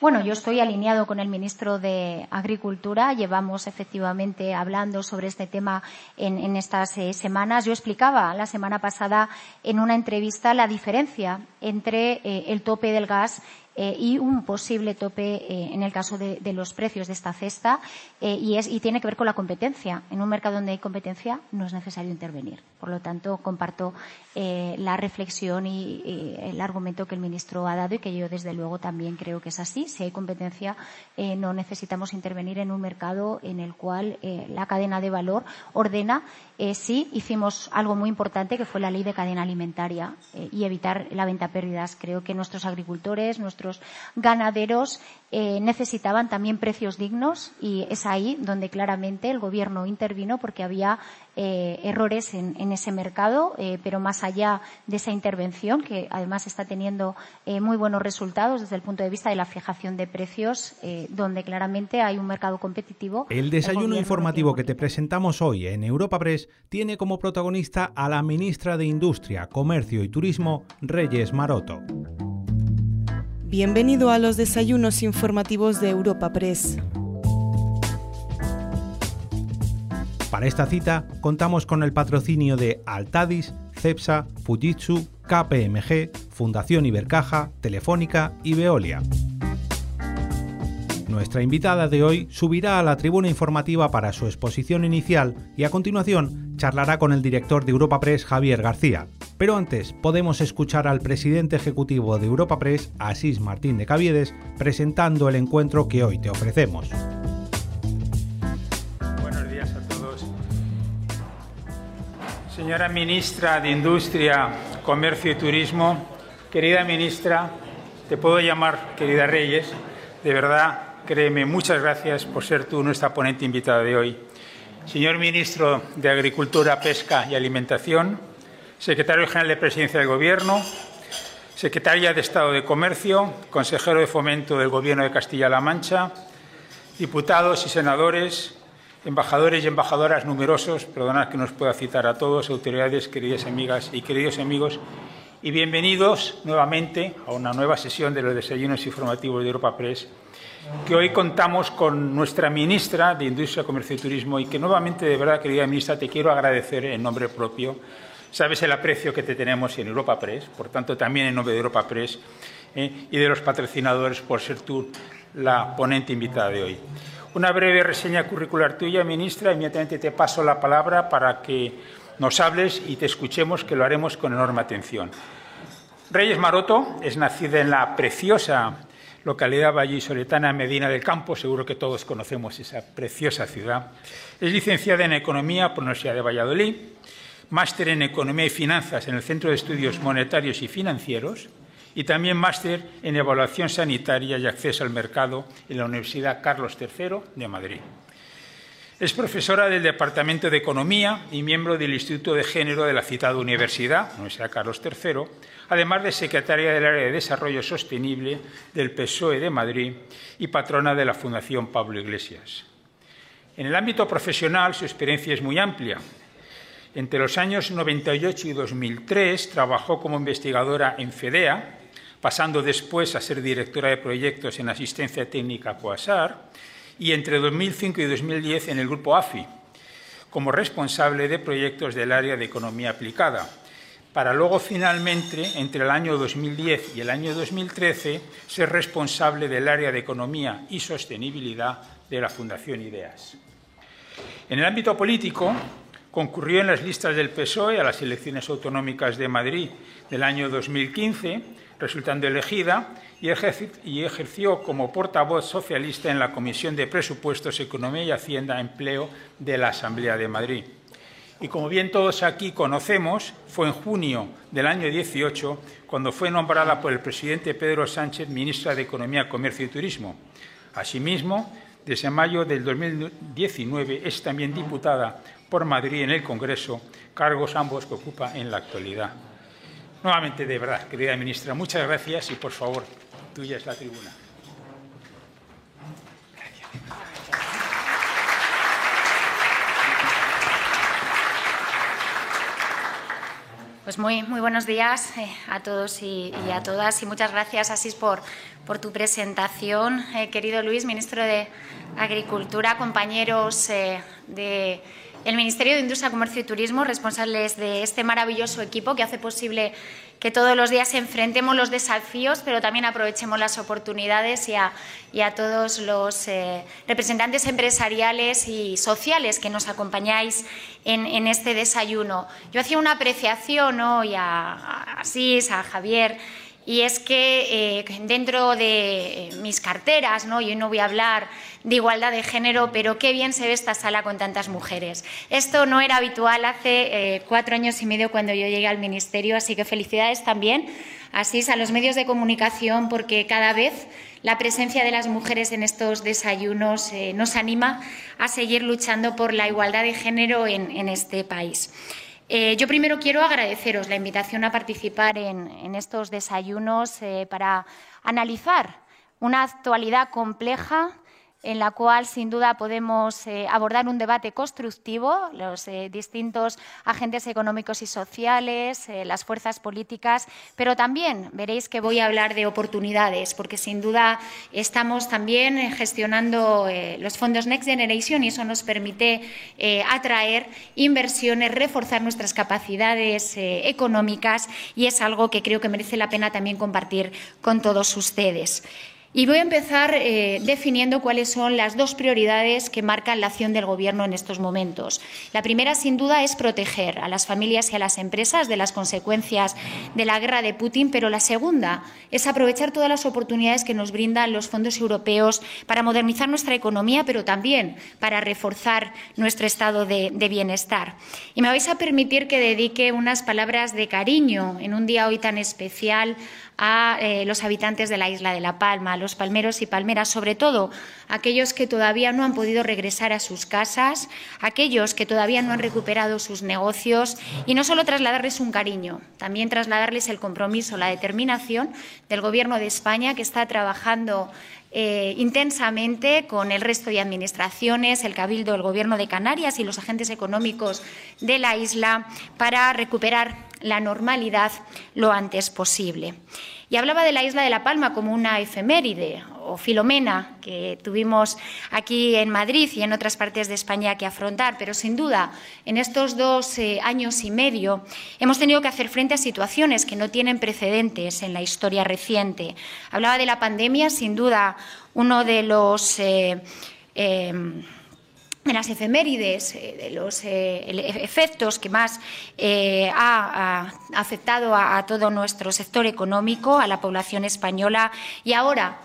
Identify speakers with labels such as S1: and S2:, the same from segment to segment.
S1: Bueno, yo estoy alineado con el ministro de Agricultura. Llevamos efectivamente hablando sobre este tema en, estas eh, semanas. Yo explicaba la semana pasada en una entrevista la diferencia entre eh, el tope del gas eh, y un posible tope eh, en el caso de, los precios de esta cesta eh, y, es, y tiene que ver con la competencia. En un mercado donde hay competencia no es necesario intervenir. Por lo tanto, comparto la reflexión y, el argumento que el ministro ha dado y que yo, desde luego, también creo que es así. Si hay competencia, no necesitamos intervenir en un mercado en el cual la cadena de valor ordena. sí, hicimos algo muy importante, que fue la ley de cadena alimentaria y evitar la venta pérdidas. Creo que nuestros agricultores, nuestros ganaderos eh, necesitaban también precios dignos y es ahí donde claramente el Gobierno intervino porque había eh, errores en, ese mercado, eh, pero más allá de esa intervención, que además está teniendo muy buenos resultados desde el punto de vista de la fijación de precios, donde claramente hay un mercado competitivo.
S2: El desayuno informativo que te presentamos hoy en Europa Press tiene como protagonista a la ministra de Industria, Comercio y Turismo, Reyes Maroto.
S3: Bienvenido a los desayunos informativos de Europa Press.
S2: Para esta cita contamos con el patrocinio de Altadis, Cepsa, Fujitsu, KPMG, Fundación Ibercaja, Telefónica y Veolia. Nuestra invitada de hoy subirá a la tribuna informativa para su exposición inicial y a continuación charlará con el director de Europa Press, Javier García. Pero antes podemos escuchar al presidente ejecutivo de Europa Press, Asís Martín de Caviedes, presentando el encuentro que hoy te ofrecemos.
S4: Buenos días a todos. Señora ministra de Industria, Comercio y Turismo, querida ministra, te puedo llamar querida Reyes, de verdad, créeme, muchas gracias por ser tú nuestra ponente invitada de hoy. Señor ministro de Agricultura, Pesca y Alimentación, secretario general de Presidencia del Gobierno, secretaria de Estado de Comercio, consejero de Fomento del Gobierno de Castilla-La Mancha, diputados y senadores, embajadores y embajadoras numerosos, perdonad que nos pueda citar a todos, autoridades, queridas amigas y queridos amigos, y bienvenidos nuevamente a una nueva sesión de los desayunos informativos de Europa Press, que hoy contamos con nuestra ministra de Industria, Comercio y Turismo y que nuevamente, de verdad, querida ministra, te quiero agradecer en nombre propio Sabes el aprecio que te tenemos en Europa Press, por tanto también en nombre de Europa Press eh, y de los patrocinadores por ser tú la ponente invitada de hoy. Una breve reseña curricular tuya, ministra. Inmediatamente te paso la palabra para que nos hables y te escuchemos, que lo haremos con enorme atención. Reyes Maroto es nacida en la preciosa localidad vallisoletana Medina del Campo, seguro que todos conocemos esa preciosa ciudad. Es licenciada en Economía por la Universidad de Valladolid máster en Economía y Finanzas en el Centro de Estudios Monetarios y Financieros y también máster en Evaluación Sanitaria y Acceso al Mercado en la Universidad Carlos III de Madrid. Es profesora del Departamento de Economía y miembro del Instituto de Género de la citada Universidad, Universidad Carlos III, además de secretaria del área de Desarrollo Sostenible del PSOE de Madrid y patrona de la Fundación Pablo Iglesias. En el ámbito profesional su experiencia es muy amplia, entre los años 98 y 2003 trabajó como investigadora en FEDEA, pasando después a ser directora de proyectos en asistencia técnica COASAR, y entre 2005 y 2010 en el grupo AFI, como responsable de proyectos del área de economía aplicada, para luego finalmente, entre el año 2010 y el año 2013, ser responsable del área de economía y sostenibilidad de la Fundación IDEAS. En el ámbito político, Concurrió en las listas del PSOE a las elecciones autonómicas de Madrid del año 2015, resultando elegida, y ejerció como portavoz socialista en la Comisión de Presupuestos, Economía y Hacienda Empleo de la Asamblea de Madrid. Y como bien todos aquí conocemos, fue en junio del año 18 cuando fue nombrada por el presidente Pedro Sánchez ministra de Economía, Comercio y Turismo. Asimismo, desde mayo del 2019 es también diputada por Madrid en el Congreso, cargos ambos que ocupa en la actualidad. Nuevamente, de verdad, querida ministra, muchas gracias y, por favor, tuya es la tribuna.
S1: Pues muy, muy buenos días eh, a todos y, a todas y muchas gracias, Asís, por, por tu presentación, eh, querido Luis, ministro de Agricultura, compañeros eh, de el Ministerio de Industria, Comercio y Turismo, responsables de este maravilloso equipo que hace posible que todos los días enfrentemos los desafíos, pero también aprovechemos las oportunidades y a, todos los eh, representantes empresariales y sociales que nos acompañáis en, este desayuno. Yo hacía una apreciación hoy a, a Asís, a Javier, y es que eh, dentro de eh, mis carteras, ¿no? yo no voy a hablar de igualdad de género, pero qué bien se ve esta sala con tantas mujeres. Esto no era habitual hace eh, cuatro años y medio cuando yo llegué al Ministerio, así que felicidades también así a los medios de comunicación porque cada vez la presencia de las mujeres en estos desayunos nos anima a seguir luchando por la igualdad de género en este país. Eh, yo primero quiero agradeceros la invitación a participar en, estos desayunos eh, para analizar una actualidad compleja en la cual sin duda podemos eh, abordar un debate constructivo, los eh, distintos agentes económicos y sociales, eh, las fuerzas políticas, pero también veréis que voy a hablar de oportunidades, porque sin duda estamos también gestionando los fondos Next Generation y eso nos permite atraer inversiones, reforzar nuestras capacidades económicas y es algo que creo que merece la pena también compartir con todos ustedes. Y voy a empezar eh, definiendo cuáles son las dos prioridades que marcan la acción del Gobierno en estos momentos. La primera, sin duda, es proteger a las familias y a las empresas de las consecuencias de la guerra de Putin, pero la segunda es aprovechar todas las oportunidades que nos brindan los fondos europeos para modernizar nuestra economía, pero también para reforzar nuestro estado de, de bienestar. Y me vais a permitir que dedique unas palabras de cariño en un día hoy tan especial a eh, los habitantes de la isla de La Palma, a los palmeros y palmeras, sobre todo aquellos que todavía no han podido regresar a sus casas, aquellos que todavía no han recuperado sus negocios y no solo trasladarles un cariño, también trasladarles el compromiso, la determinación del Gobierno de España que está trabajando eh, intensamente con el resto de administraciones, el Cabildo, el Gobierno de Canarias y los agentes económicos de la isla para recuperar la normalidad lo antes posible. Y hablaba de la isla de La Palma como una efeméride o filomena que tuvimos aquí en Madrid y en otras partes de España que afrontar, pero sin duda en estos dos eh, años y medio hemos tenido que hacer frente a situaciones que no tienen precedentes en la historia reciente. Hablaba de la pandemia, sin duda uno de los eh, eh, de las efemérides, eh, de los eh, efectos que más eh, ha, afectado a, todo nuestro sector económico, a la población española y ahora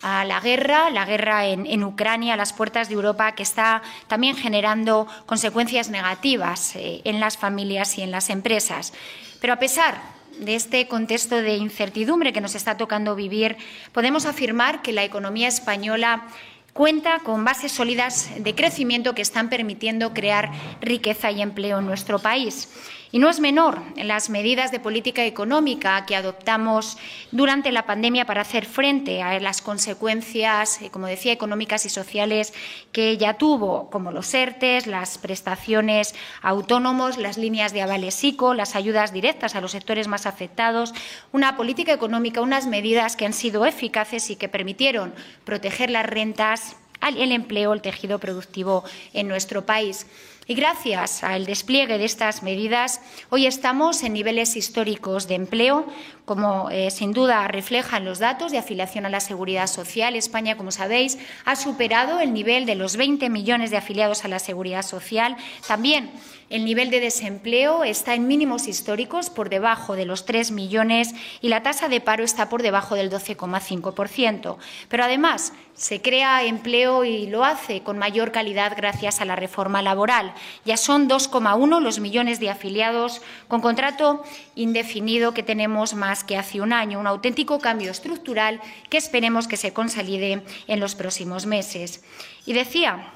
S1: a la guerra, la guerra en Ucrania, a las puertas de Europa, que está también generando consecuencias negativas en las familias y en las empresas. Pero a pesar de este contexto de incertidumbre que nos está tocando vivir, podemos afirmar que la economía española cuenta con bases sólidas de crecimiento que están permitiendo crear riqueza y empleo en nuestro país. Y no es menor las medidas de política económica que adoptamos durante la pandemia para hacer frente a las consecuencias, eh, como decía, económicas y sociales que ya tuvo, como los ERTES, las prestaciones autónomos, las líneas de avales ICO, las ayudas directas a los sectores más afectados, una política económica, unas medidas que han sido eficaces y que permitieron proteger las rentas, el empleo, el tejido productivo en nuestro país. Y gracias al despliegue de estas medidas, hoy estamos en niveles históricos de empleo, como eh, sin duda reflejan los datos de afiliación a la seguridad social. España, como sabéis, ha superado el nivel de los 20 millones de afiliados a la seguridad social. También el nivel de desempleo está en mínimos históricos, por debajo de los 3 millones, y la tasa de paro está por debajo del 12,5%. Pero además se crea empleo y lo hace con mayor calidad gracias a la reforma laboral. Ya son 2,1 los millones de afiliados con contrato indefinido que tenemos más que hace un año, un auténtico cambio estructural que esperemos que se consolide en los próximos meses. Y decía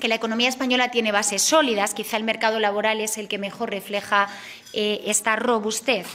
S1: que la economía española tiene bases sólidas, quizá el mercado laboral es el que mejor refleja eh, esta robustez.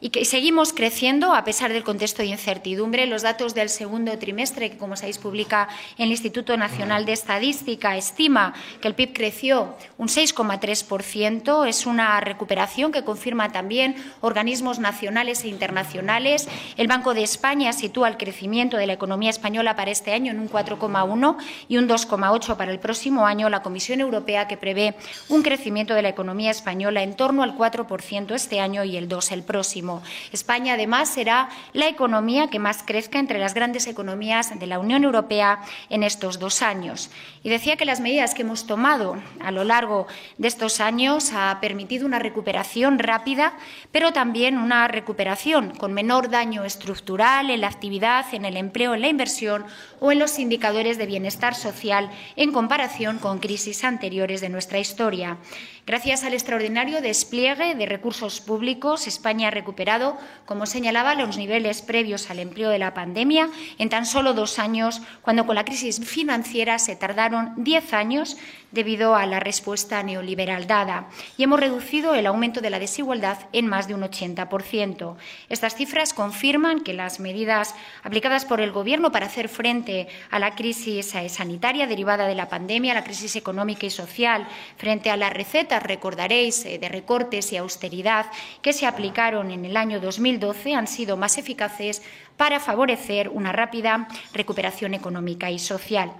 S1: Y que seguimos creciendo a pesar del contexto de incertidumbre. Los datos del segundo trimestre, que como sabéis publica el Instituto Nacional de Estadística, estima que el PIB creció un 6,3%. Es una recuperación que confirma también organismos nacionales e internacionales. El Banco de España sitúa el crecimiento de la economía española para este año en un 4,1 y un 2,8 para el próximo año. La Comisión Europea que prevé un crecimiento de la economía española en torno al 4% este año y el 2 el próximo. España, además, será la economía que más crezca entre las grandes economías de la Unión Europea en estos dos años. Y decía que las medidas que hemos tomado a lo largo de estos años ha permitido una recuperación rápida, pero también una recuperación con menor daño estructural en la actividad, en el empleo, en la inversión o en los indicadores de bienestar social en comparación con crisis anteriores de nuestra historia. Gracias al extraordinario despliegue de recursos públicos, España ha recuperado, como señalaba, los niveles previos al empleo de la pandemia en tan solo dos años, cuando con la crisis financiera se tardaron diez años debido a la respuesta neoliberal dada y hemos reducido el aumento de la desigualdad en más de un 80%. Estas cifras confirman que las medidas aplicadas por el Gobierno para hacer frente a la crisis sanitaria derivada de la pandemia, la crisis económica y social, frente a las recetas, recordaréis, eh, de recortes y austeridad que se aplicaron en el año 2012 han sido más eficaces para favorecer una rápida recuperación económica y social.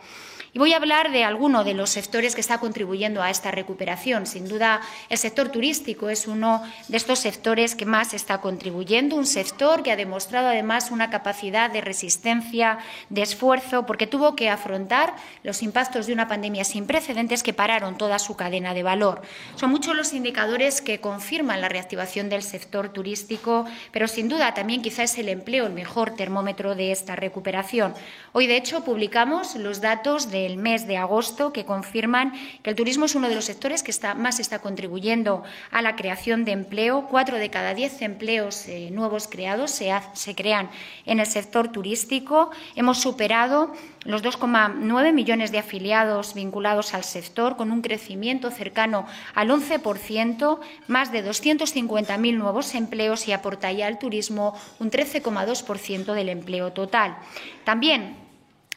S1: Y voy a hablar de alguno de los sectores que está contribuyendo a esta recuperación. Sin duda, el sector turístico es uno de estos sectores que más está contribuyendo, un sector que ha demostrado además una capacidad de resistencia, de esfuerzo, porque tuvo que afrontar los impactos de una pandemia sin precedentes que pararon toda su cadena de valor. Son muchos los indicadores que confirman la reactivación del sector turístico, pero sin duda también quizás es el empleo el mejor termómetro de esta recuperación. Hoy, de hecho, publicamos los datos de el mes de agosto que confirman que el turismo es uno de los sectores que más está contribuyendo a la creación de empleo. Cuatro de cada diez empleos eh, nuevos creados se, crean en el sector turístico. Hemos superado los 2,9 millones de afiliados vinculados al sector, con un crecimiento cercano al 11%, más de 250.000 nuevos empleos y aportaría al turismo un 13,2% del empleo total. También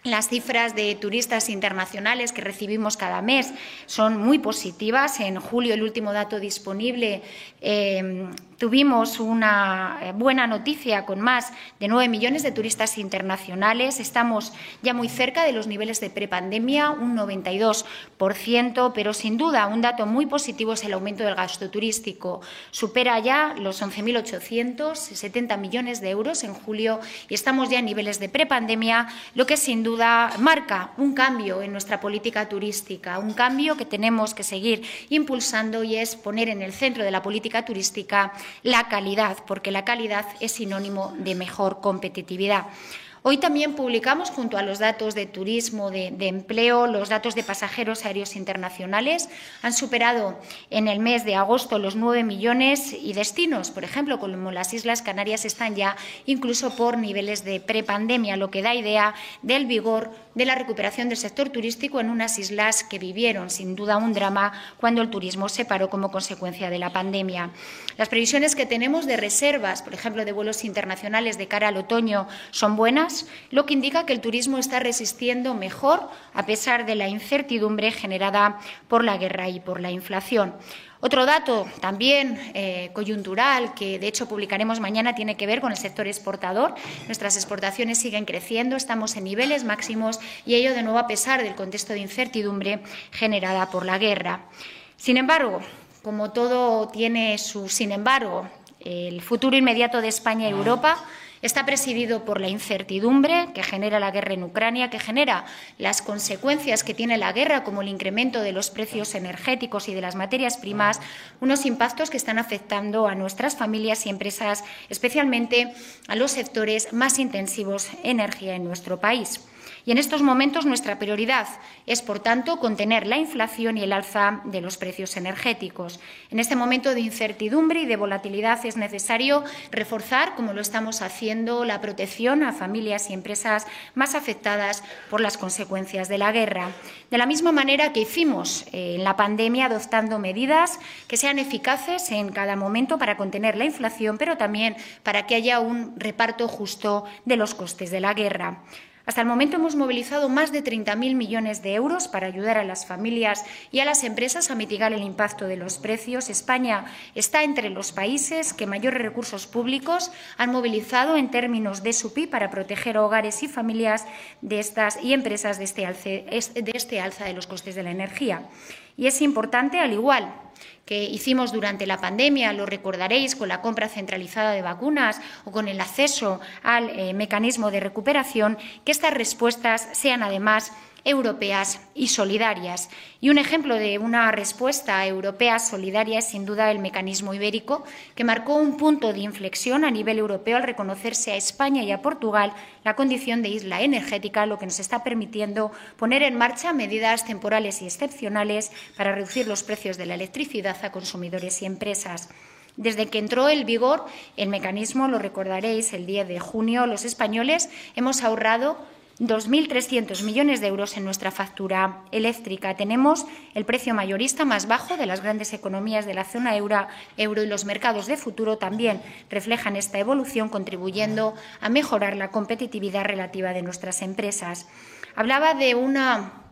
S1: las cifras de turistas internacionales que recibimos cada mes son muy positivas. En julio, el último dato disponible, eh, tuvimos una eh, buena noticia con más de nueve millones de turistas internacionales. Estamos ya muy cerca de los niveles de prepandemia, un 92%, pero sin duda un dato muy positivo es el aumento del gasto turístico. Supera ya los 11.870 millones de euros en julio y estamos ya en niveles de prepandemia, lo que sin duda marca un cambio en nuestra política turística, un cambio que tenemos que seguir impulsando y es poner en el centro de la política turística la calidad, porque la calidad es sinónimo de mejor competitividad. Hoy también publicamos, junto a los datos de turismo, de, empleo, los datos de pasajeros aéreos internacionales. Han superado en el mes de agosto los 9 millones y destinos, por ejemplo, como las Islas Canarias, están ya incluso por niveles de prepandemia, lo que da idea del vigor de la recuperación del sector turístico en unas islas que vivieron, sin duda, un drama cuando el turismo se paró como consecuencia de la pandemia. Las previsiones que tenemos de reservas, por ejemplo, de vuelos internacionales de cara al otoño, son buenas lo que indica que el turismo está resistiendo mejor a pesar de la incertidumbre generada por la guerra y por la inflación. Otro dato también eh, coyuntural, que de hecho publicaremos mañana, tiene que ver con el sector exportador. Nuestras exportaciones siguen creciendo, estamos en niveles máximos y ello de nuevo a pesar del contexto de incertidumbre generada por la guerra. Sin embargo, como todo tiene su sin embargo, el futuro inmediato de España y Europa Está presidido por la incertidumbre que genera la guerra en Ucrania, que genera las consecuencias que tiene la guerra, como el incremento de los precios energéticos y de las materias primas, unos impactos que están afectando a nuestras familias y empresas, especialmente a los sectores más intensivos en energía en nuestro país. Y en estos momentos nuestra prioridad es, por tanto, contener la inflación y el alza de los precios energéticos. En este momento de incertidumbre y de volatilidad es necesario reforzar, como lo estamos haciendo, la protección a familias y empresas más afectadas por las consecuencias de la guerra. De la misma manera que hicimos eh, en la pandemia, adoptando medidas que sean eficaces en cada momento para contener la inflación, pero también para que haya un reparto justo de los costes de la guerra. Hasta el momento hemos movilizado más de 30.000 millones de euros para ayudar a las familias y a las empresas a mitigar el impacto de los precios. España está entre los países que mayores recursos públicos han movilizado en términos de su PIB para proteger hogares y familias de estas y empresas de este, de este alza de los costes de la energía. Y es importante, al igual que hicimos durante la pandemia, lo recordaréis, con la compra centralizada de vacunas o con el acceso al eh, mecanismo de recuperación, que estas respuestas sean además europeas y solidarias. Y un ejemplo de una respuesta europea solidaria es sin duda el mecanismo ibérico, que marcó un punto de inflexión a nivel europeo al reconocerse a España y a Portugal la condición de isla energética, lo que nos está permitiendo poner en marcha medidas temporales y excepcionales para reducir los precios de la electricidad a consumidores y empresas. Desde que entró en vigor el mecanismo, lo recordaréis, el 10 de junio, los españoles hemos ahorrado 2.300 millones de euros en nuestra factura eléctrica. Tenemos el precio mayorista más bajo de las grandes economías de la zona euro, euro y los mercados de futuro también reflejan esta evolución, contribuyendo a mejorar la competitividad relativa de nuestras empresas. Hablaba de una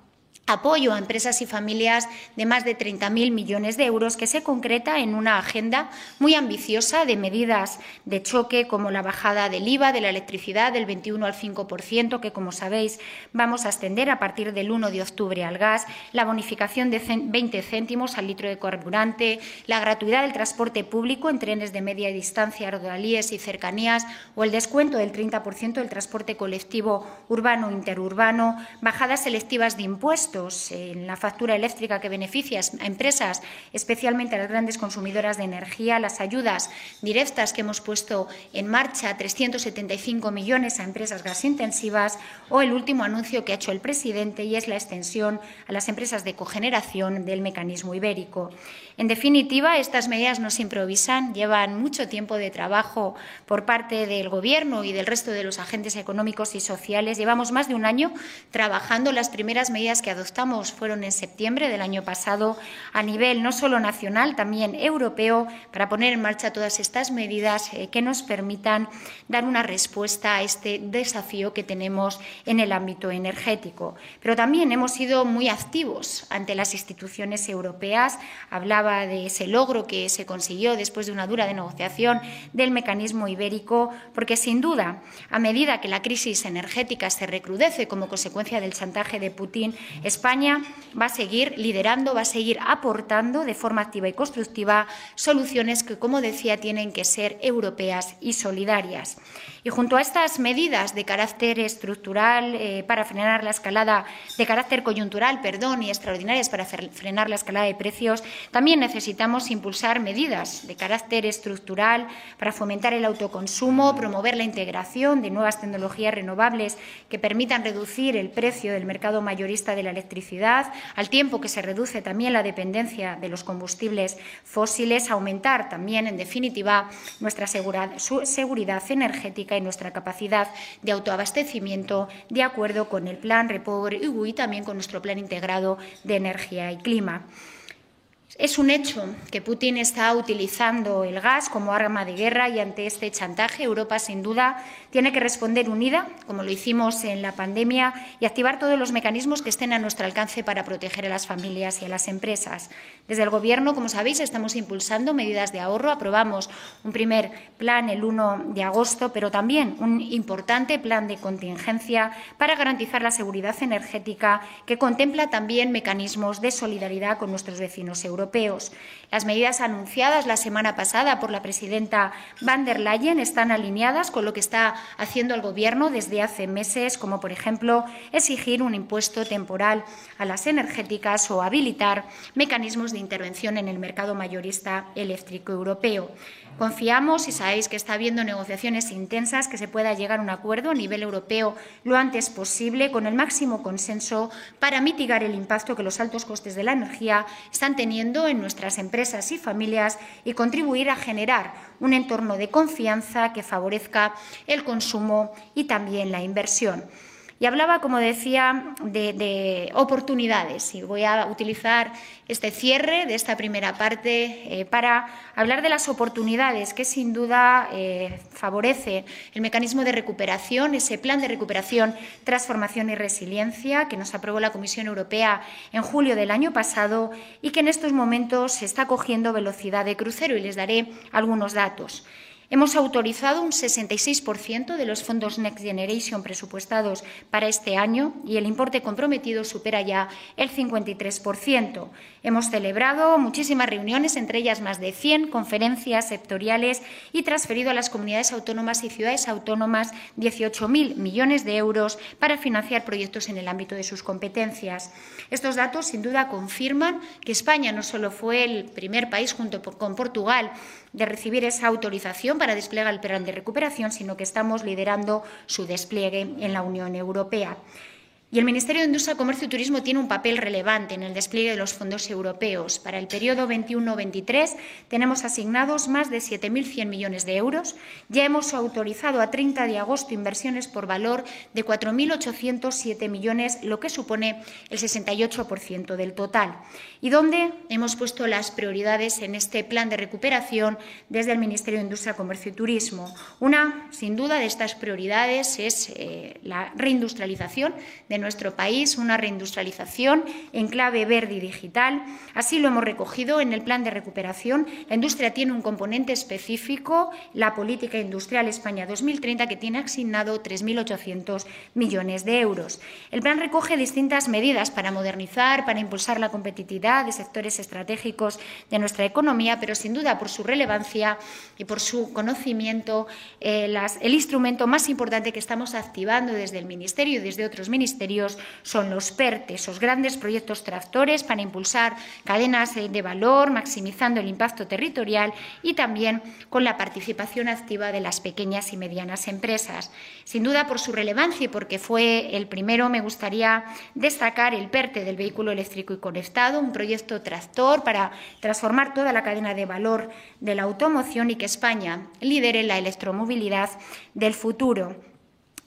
S1: apoyo a empresas y familias de más de 30.000 millones de euros que se concreta en una agenda muy ambiciosa de medidas de choque como la bajada del IVA de la electricidad del 21 al 5%, que como sabéis vamos a extender a partir del 1 de octubre al gas, la bonificación de 20 céntimos al litro de carburante, la gratuidad del transporte público en trenes de media distancia, rodalíes y cercanías o el descuento del 30% del transporte colectivo urbano interurbano, bajadas selectivas de impuestos en la factura eléctrica que beneficia a empresas, especialmente a las grandes consumidoras de energía, las ayudas directas que hemos puesto en marcha, 375 millones a empresas gasintensivas, o el último anuncio que ha hecho el presidente y es la extensión a las empresas de cogeneración del mecanismo ibérico. En definitiva, estas medidas no se improvisan, llevan mucho tiempo de trabajo por parte del Gobierno y del resto de los agentes económicos y sociales. Llevamos más de un año trabajando. Las primeras medidas que adoptamos fueron en septiembre del año pasado a nivel no solo nacional, también europeo, para poner en marcha todas estas medidas eh, que nos permitan dar una respuesta a este desafío que tenemos en el ámbito energético. Pero también hemos sido muy activos ante las instituciones europeas. Hablaba de ese logro que se consiguió después de una dura negociación del mecanismo ibérico, porque sin duda, a medida que la crisis energética se recrudece como consecuencia del chantaje de Putin, España va a seguir liderando, va a seguir aportando de forma activa y constructiva soluciones que, como decía, tienen que ser europeas y solidarias. Y junto a estas medidas de carácter estructural eh, para frenar la escalada, de carácter coyuntural, perdón, y extraordinarias para frenar la escalada de precios, también necesitamos impulsar medidas de carácter estructural para fomentar el autoconsumo, promover la integración de nuevas tecnologías renovables que permitan reducir el precio del mercado mayorista de la electricidad, al tiempo que se reduce también la dependencia de los combustibles fósiles, aumentar también, en definitiva, nuestra seguridad energética nuestra capacidad de autoabastecimiento de acuerdo con el Plan Repower y también con nuestro Plan Integrado de Energía y Clima. Es un hecho que Putin está utilizando el gas como arma de guerra y ante este chantaje Europa, sin duda, tiene que responder unida, como lo hicimos en la pandemia, y activar todos los mecanismos que estén a nuestro alcance para proteger a las familias y a las empresas. Desde el Gobierno, como sabéis, estamos impulsando medidas de ahorro. Aprobamos un primer plan el 1 de agosto, pero también un importante plan de contingencia para garantizar la seguridad energética que contempla también mecanismos de solidaridad con nuestros vecinos europeos Las medidas anunciadas la semana pasada por la presidenta van der Leyen están alineadas con lo que está haciendo el Gobierno desde hace meses, como por ejemplo exigir un impuesto temporal a las energéticas o habilitar mecanismos de intervención en el mercado mayorista eléctrico europeo. Confiamos y sabéis que está habiendo negociaciones intensas, que se pueda llegar a un acuerdo a nivel europeo lo antes posible, con el máximo consenso para mitigar el impacto que los altos costes de la energía están teniendo en nuestras empresas y familias y contribuir a generar un entorno de confianza que favorezca el consumo y también la inversión. Y hablaba, como decía, de, oportunidades. Y voy a utilizar este cierre de esta primera parte eh, para hablar de las oportunidades que sin duda eh, favorece el mecanismo de recuperación, ese plan de recuperación, transformación y resiliencia que nos aprobó la Comisión Europea en julio del año pasado y que en estos momentos está cogiendo velocidad de crucero. Y les daré algunos datos. Hemos autorizado un 66% de los fondos Next Generation presupuestados para este año y el importe comprometido supera ya el 53%. Hemos celebrado muchísimas reuniones, entre ellas más de 100 conferencias sectoriales y transferido a las comunidades autónomas y ciudades autónomas 18.000 millones de euros para financiar proyectos en el ámbito de sus competencias. Estos datos, sin duda, confirman que España no solo fue el primer país, junto con Portugal, de recibir esa autorización para desplegar el plan de recuperación, sino que estamos liderando su despliegue en la Unión Europea. Y el Ministerio de Industria, Comercio y Turismo tiene un papel relevante en el despliegue de los fondos europeos. Para el periodo 21-23 tenemos asignados más de 7.100 millones de euros. Ya hemos autorizado a 30 de agosto inversiones por valor de 4.807 millones, lo que supone el 68% del total. Y donde hemos puesto las prioridades en este plan de recuperación desde el Ministerio de Industria, Comercio y Turismo. Una, sin duda, de estas prioridades es eh, la reindustrialización de nuestro país, una reindustrialización en clave verde y digital. Así lo hemos recogido en el plan de recuperación. La industria tiene un componente específico, la política industrial España 2030, que tiene asignado 3.800 millones de euros. El plan recoge distintas medidas para modernizar, para impulsar la competitividad de sectores estratégicos de nuestra economía, pero sin duda por su relevancia y por su conocimiento, eh, el instrumento más importante que estamos activando desde el Ministerio y desde otros ministerios son los PERTE, esos grandes proyectos tractores para impulsar cadenas de valor, maximizando el impacto territorial y también con la participación activa de las pequeñas y medianas empresas. Sin duda, por su relevancia y porque fue el primero, me gustaría destacar el PERTE del vehículo eléctrico y conectado, un proyecto tractor para transformar toda la cadena de valor de la automoción y que España lidere la electromovilidad del futuro.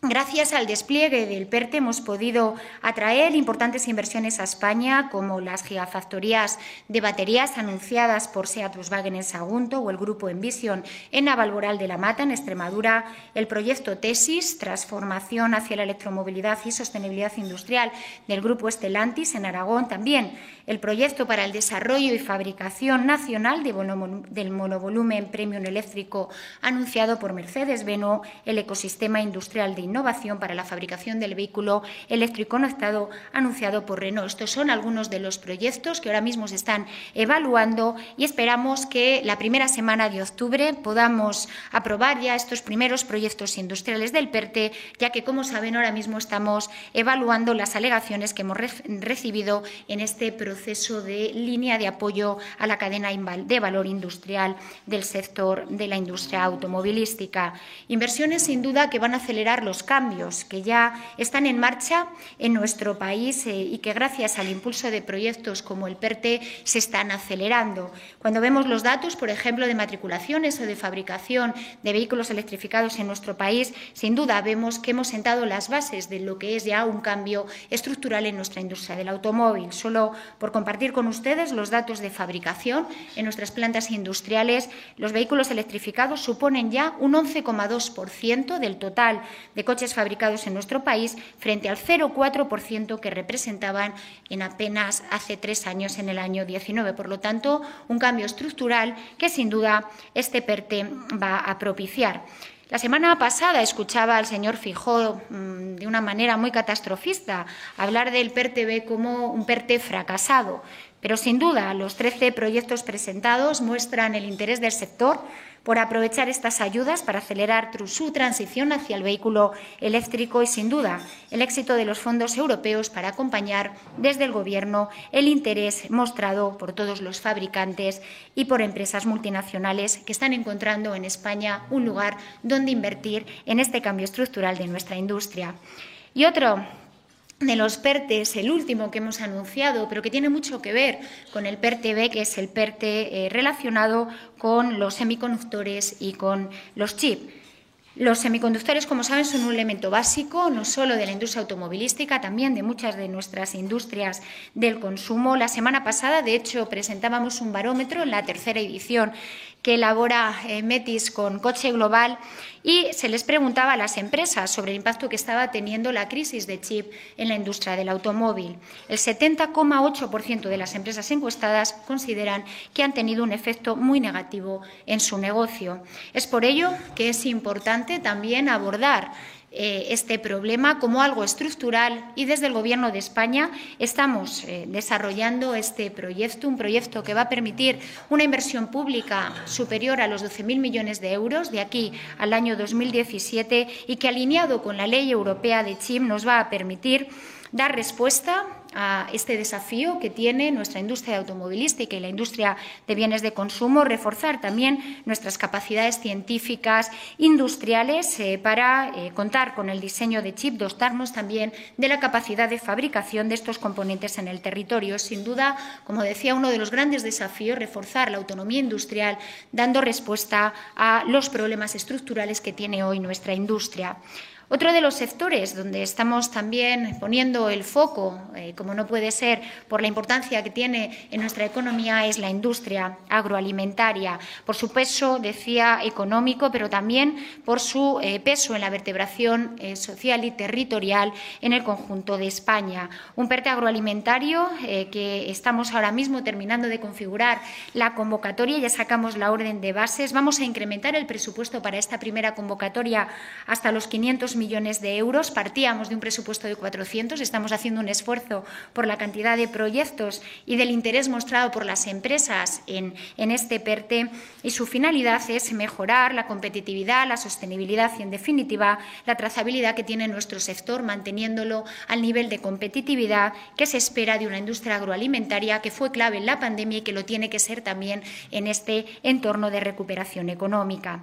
S1: Gracias al despliegue del PERTE hemos podido atraer importantes inversiones a España, como las gigafactorías de baterías anunciadas por SEAT Volkswagen en Sagunto o el grupo Envision en Navalmoral de la Mata, en Extremadura, el proyecto TESIS, Transformación hacia la electromovilidad y sostenibilidad industrial del grupo Estelantis en Aragón, también el proyecto para el desarrollo y fabricación nacional del monovolumen premium eléctrico anunciado por Mercedes-Benz, el ecosistema industrial de innovación para la fabricación del vehículo eléctrico conectado anunciado por Renault. Estos son algunos de los proyectos que ahora mismo se están evaluando y esperamos que la primera semana de octubre podamos aprobar ya estos primeros proyectos industriales del PERTE, ya que, como saben, ahora mismo estamos evaluando las alegaciones que hemos recibido en este proceso de línea de apoyo a la cadena de valor industrial del sector de la industria automovilística. Inversiones, sin duda, que van a acelerar los cambios que ya están en marcha en nuestro país eh, y que gracias al impulso de proyectos como el PERTE se están acelerando. Cuando vemos los datos, por ejemplo, de matriculaciones o de fabricación de vehículos electrificados en nuestro país, sin duda vemos que hemos sentado las bases de lo que es ya un cambio estructural en nuestra industria del automóvil. Solo por compartir con ustedes los datos de fabricación en nuestras plantas industriales, los vehículos electrificados suponen ya un 11,2% del total de coches fabricados en nuestro país frente al 0,4% que representaban en apenas hace tres años, en el año 19. Por lo tanto, un cambio estructural que sin duda este PERTE va a propiciar. La semana pasada escuchaba al señor Fijó mm, de una manera muy catastrofista hablar del PERTE como un PERTE fracasado, pero sin duda los 13 proyectos presentados muestran el interés del sector por aprovechar estas ayudas para acelerar su transición hacia el vehículo eléctrico y, sin duda, el éxito de los fondos europeos para acompañar desde el Gobierno el interés mostrado por todos los fabricantes y por empresas multinacionales que están encontrando en España un lugar donde invertir en este cambio estructural de nuestra industria. Y otro de los PERTES, el último que hemos anunciado, pero que tiene mucho que ver con el PERTE-B, que es el PERTE eh, relacionado con los semiconductores y con los chips. Los semiconductores, como saben, son un elemento básico no solo de la industria automovilística, también de muchas de nuestras industrias del consumo. La semana pasada, de hecho, presentábamos un barómetro en la tercera edición que elabora eh, Metis con Coche Global y se les preguntaba a las empresas sobre el impacto que estaba teniendo la crisis de chip en la industria del automóvil. El 70,8% de las empresas encuestadas consideran que han tenido un efecto muy negativo en su negocio. Es por ello que es importante también abordar eh, este problema como algo estructural y desde el Gobierno de España estamos eh, desarrollando este proyecto, un proyecto que va a permitir una inversión pública superior a los 12.000 millones de euros de aquí al año 2017 y que alineado con la ley europea de CHIM nos va a permitir dar respuesta a este desafío que tiene nuestra industria automovilística y la industria de bienes de consumo, reforzar también nuestras capacidades científicas, industriales, eh, para eh, contar con el diseño de chip, dotarnos también de la capacidad de fabricación de estos componentes en el territorio. Sin duda, como decía, uno de los grandes desafíos, reforzar la autonomía industrial, dando respuesta a los problemas estructurales que tiene hoy nuestra industria. Otro de los sectores donde estamos también poniendo el foco, eh, como no puede ser por la importancia que tiene en nuestra economía, es la industria agroalimentaria, por su peso, decía, económico, pero también por su eh, peso en la vertebración eh, social y territorial en el conjunto de España. Un PERTE agroalimentario que estamos ahora mismo terminando de configurar la convocatoria, ya sacamos la orden de bases, vamos a incrementar el presupuesto para esta primera convocatoria hasta los 500 millones de euros. Partíamos de un presupuesto de 400. Estamos haciendo un esfuerzo por la cantidad de proyectos y del interés mostrado por las empresas en, en este PERTE. Y su finalidad es mejorar la competitividad, la sostenibilidad y, en definitiva, la trazabilidad que tiene nuestro sector, manteniéndolo al nivel de competitividad que se espera de una industria agroalimentaria que fue clave en la pandemia y que lo tiene que ser también en este entorno de recuperación económica.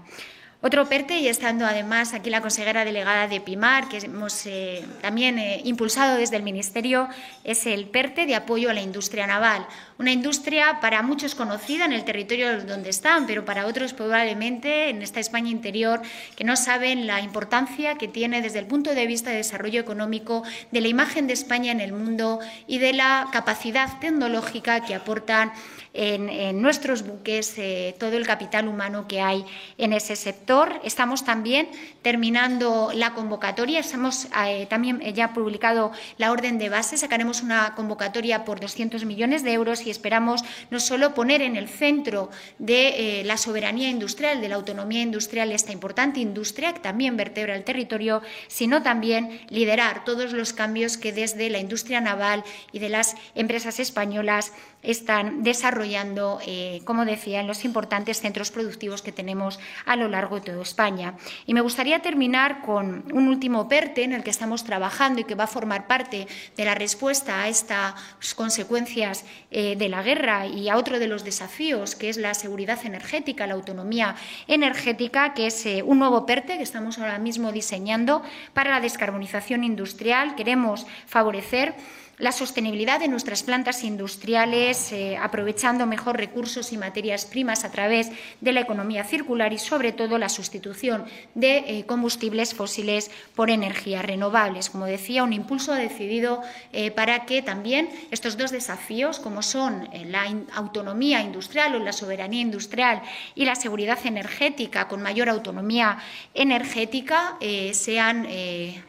S1: Otro PERTE, y estando además aquí la consejera delegada de PIMAR, que hemos eh, también eh, impulsado desde el Ministerio, es el PERTE de apoyo a la industria naval. Una industria para muchos conocida en el territorio donde están, pero para otros probablemente en esta España interior que no saben la importancia que tiene desde el punto de vista de desarrollo económico, de la imagen de España en el mundo y de la capacidad tecnológica que aportan en, nuestros buques eh, todo el capital humano que hay en ese sector. Estamos también terminando la convocatoria, hemos eh, también ya publicado la orden de base, sacaremos una convocatoria por 200 millones de euros y esperamos no solo poner en el centro de eh, la soberanía industrial, de la autonomía industrial, esta importante industria que también vertebra el territorio, sino también liderar todos los cambios que desde la industria naval y de las empresas españolas están desarrollando, eh, como decía, en los importantes centros productivos que tenemos a lo largo de toda España. Y me gustaría terminar con un último PERTE en el que estamos trabajando y que va a formar parte de la respuesta a estas consecuencias eh, de la guerra y a otro de los desafíos, que es la seguridad energética, la autonomía energética, que es eh, un nuevo PERTE que estamos ahora mismo diseñando para la descarbonización industrial. Queremos favorecer la sostenibilidad de nuestras plantas industriales, eh, aprovechando mejor recursos y materias primas a través de la economía circular y, sobre todo, la sustitución de eh, combustibles fósiles por energías renovables. Como decía, un impulso decidido eh, para que también estos dos desafíos, como son la autonomía industrial o la soberanía industrial y la seguridad energética con mayor autonomía energética, sean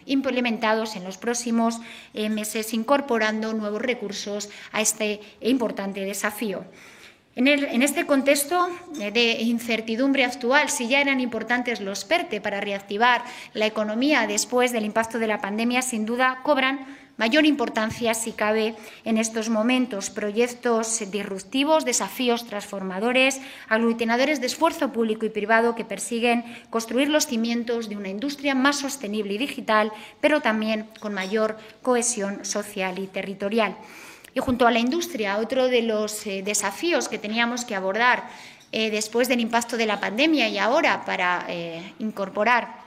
S1: implementados en los próximos meses, incorporados nuevos recursos a este importante desafío. En, este contexto de incertidumbre actual, si ya eran importantes los PERTE para reactivar la economía después del impacto de la pandemia, sin duda cobran mayor importancia, si cabe, en estos momentos. Proyectos disruptivos, desafíos transformadores, aglutinadores de esfuerzo público y privado que persiguen construir los cimientos de una industria más sostenible y digital, pero también con mayor cohesión social y territorial. Y junto a la industria, otro de los eh, desafíos que teníamos que abordar eh, después del impacto de la pandemia y ahora para eh, incorporar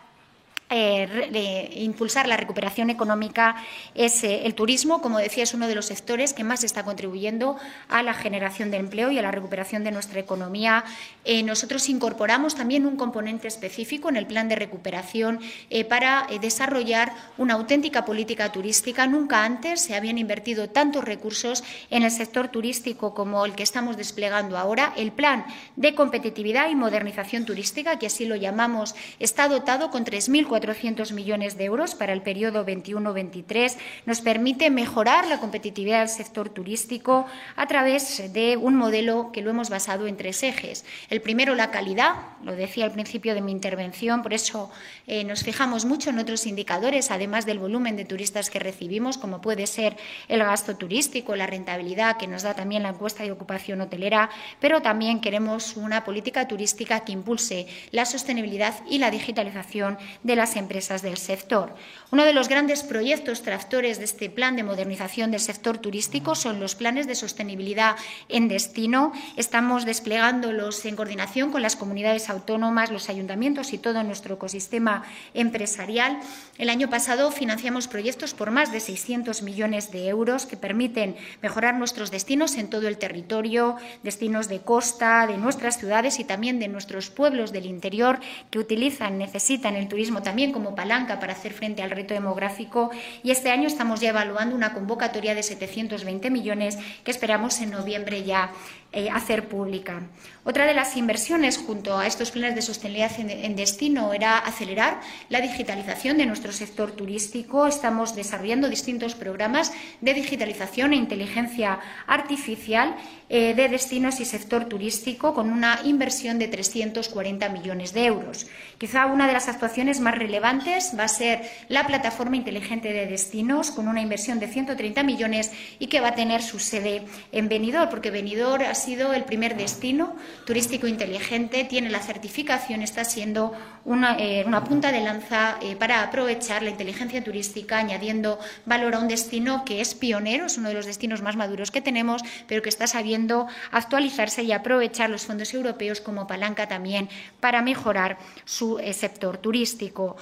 S1: eh, impulsar la recuperación económica es eh, el turismo. Como decía, es uno de los sectores que más está contribuyendo a la generación de empleo y a la recuperación de nuestra economía. Eh, nosotros incorporamos también un componente específico en el plan de recuperación para desarrollar una auténtica política turística. Nunca antes se habían invertido tantos recursos en el sector turístico como el que estamos desplegando ahora. El plan de competitividad y modernización turística, que así lo llamamos, está dotado con 3.400 400 millones de euros para el periodo 21-23 nos permite mejorar la competitividad del sector turístico a través de un modelo que lo hemos basado en tres ejes. El primero, la calidad, lo decía al principio de mi intervención, por eso eh, nos fijamos mucho en otros indicadores, además del volumen de turistas que recibimos, como puede ser el gasto turístico, la rentabilidad que nos da también la encuesta de ocupación hotelera, pero también queremos una política turística que impulse la sostenibilidad y la digitalización de las empresas del sector. Uno de los grandes proyectos tractores de este plan de modernización del sector turístico son los planes de sostenibilidad en destino. Estamos desplegándolos en coordinación con las comunidades autónomas, los ayuntamientos y todo nuestro ecosistema empresarial. El año pasado financiamos proyectos por más de 600 millones de euros que permiten mejorar nuestros destinos en todo el territorio, destinos de costa, de nuestras ciudades y también de nuestros pueblos del interior que utilizan, necesitan el turismo también como palanca para hacer frente al reto demográfico. Y este año estamos ya evaluando una convocatoria de 720 millones que esperamos en noviembre ya eh, hacer pública. Otra de las inversiones junto a estos planes de sostenibilidad en, destino era acelerar la digitalización de nuestro sector turístico. Estamos desarrollando distintos programas de digitalización e inteligencia artificial eh, de destinos y sector turístico con una inversión de 340 millones de euros. Quizá una de las actuaciones más relevantes va a ser la plataforma inteligente de destinos con una inversión de 130 millones y que va a tener su sede en Benidorm, porque Benidorm sido el primer destino turístico inteligente, tiene la certificación, está siendo una, eh, punta de lanza eh, para aprovechar la inteligencia turística, añadiendo valor a un destino que es pionero, es uno de los destinos más maduros que tenemos, pero que está sabiendo actualizarse y aprovechar los fondos europeos como palanca también para mejorar su eh, sector turístico.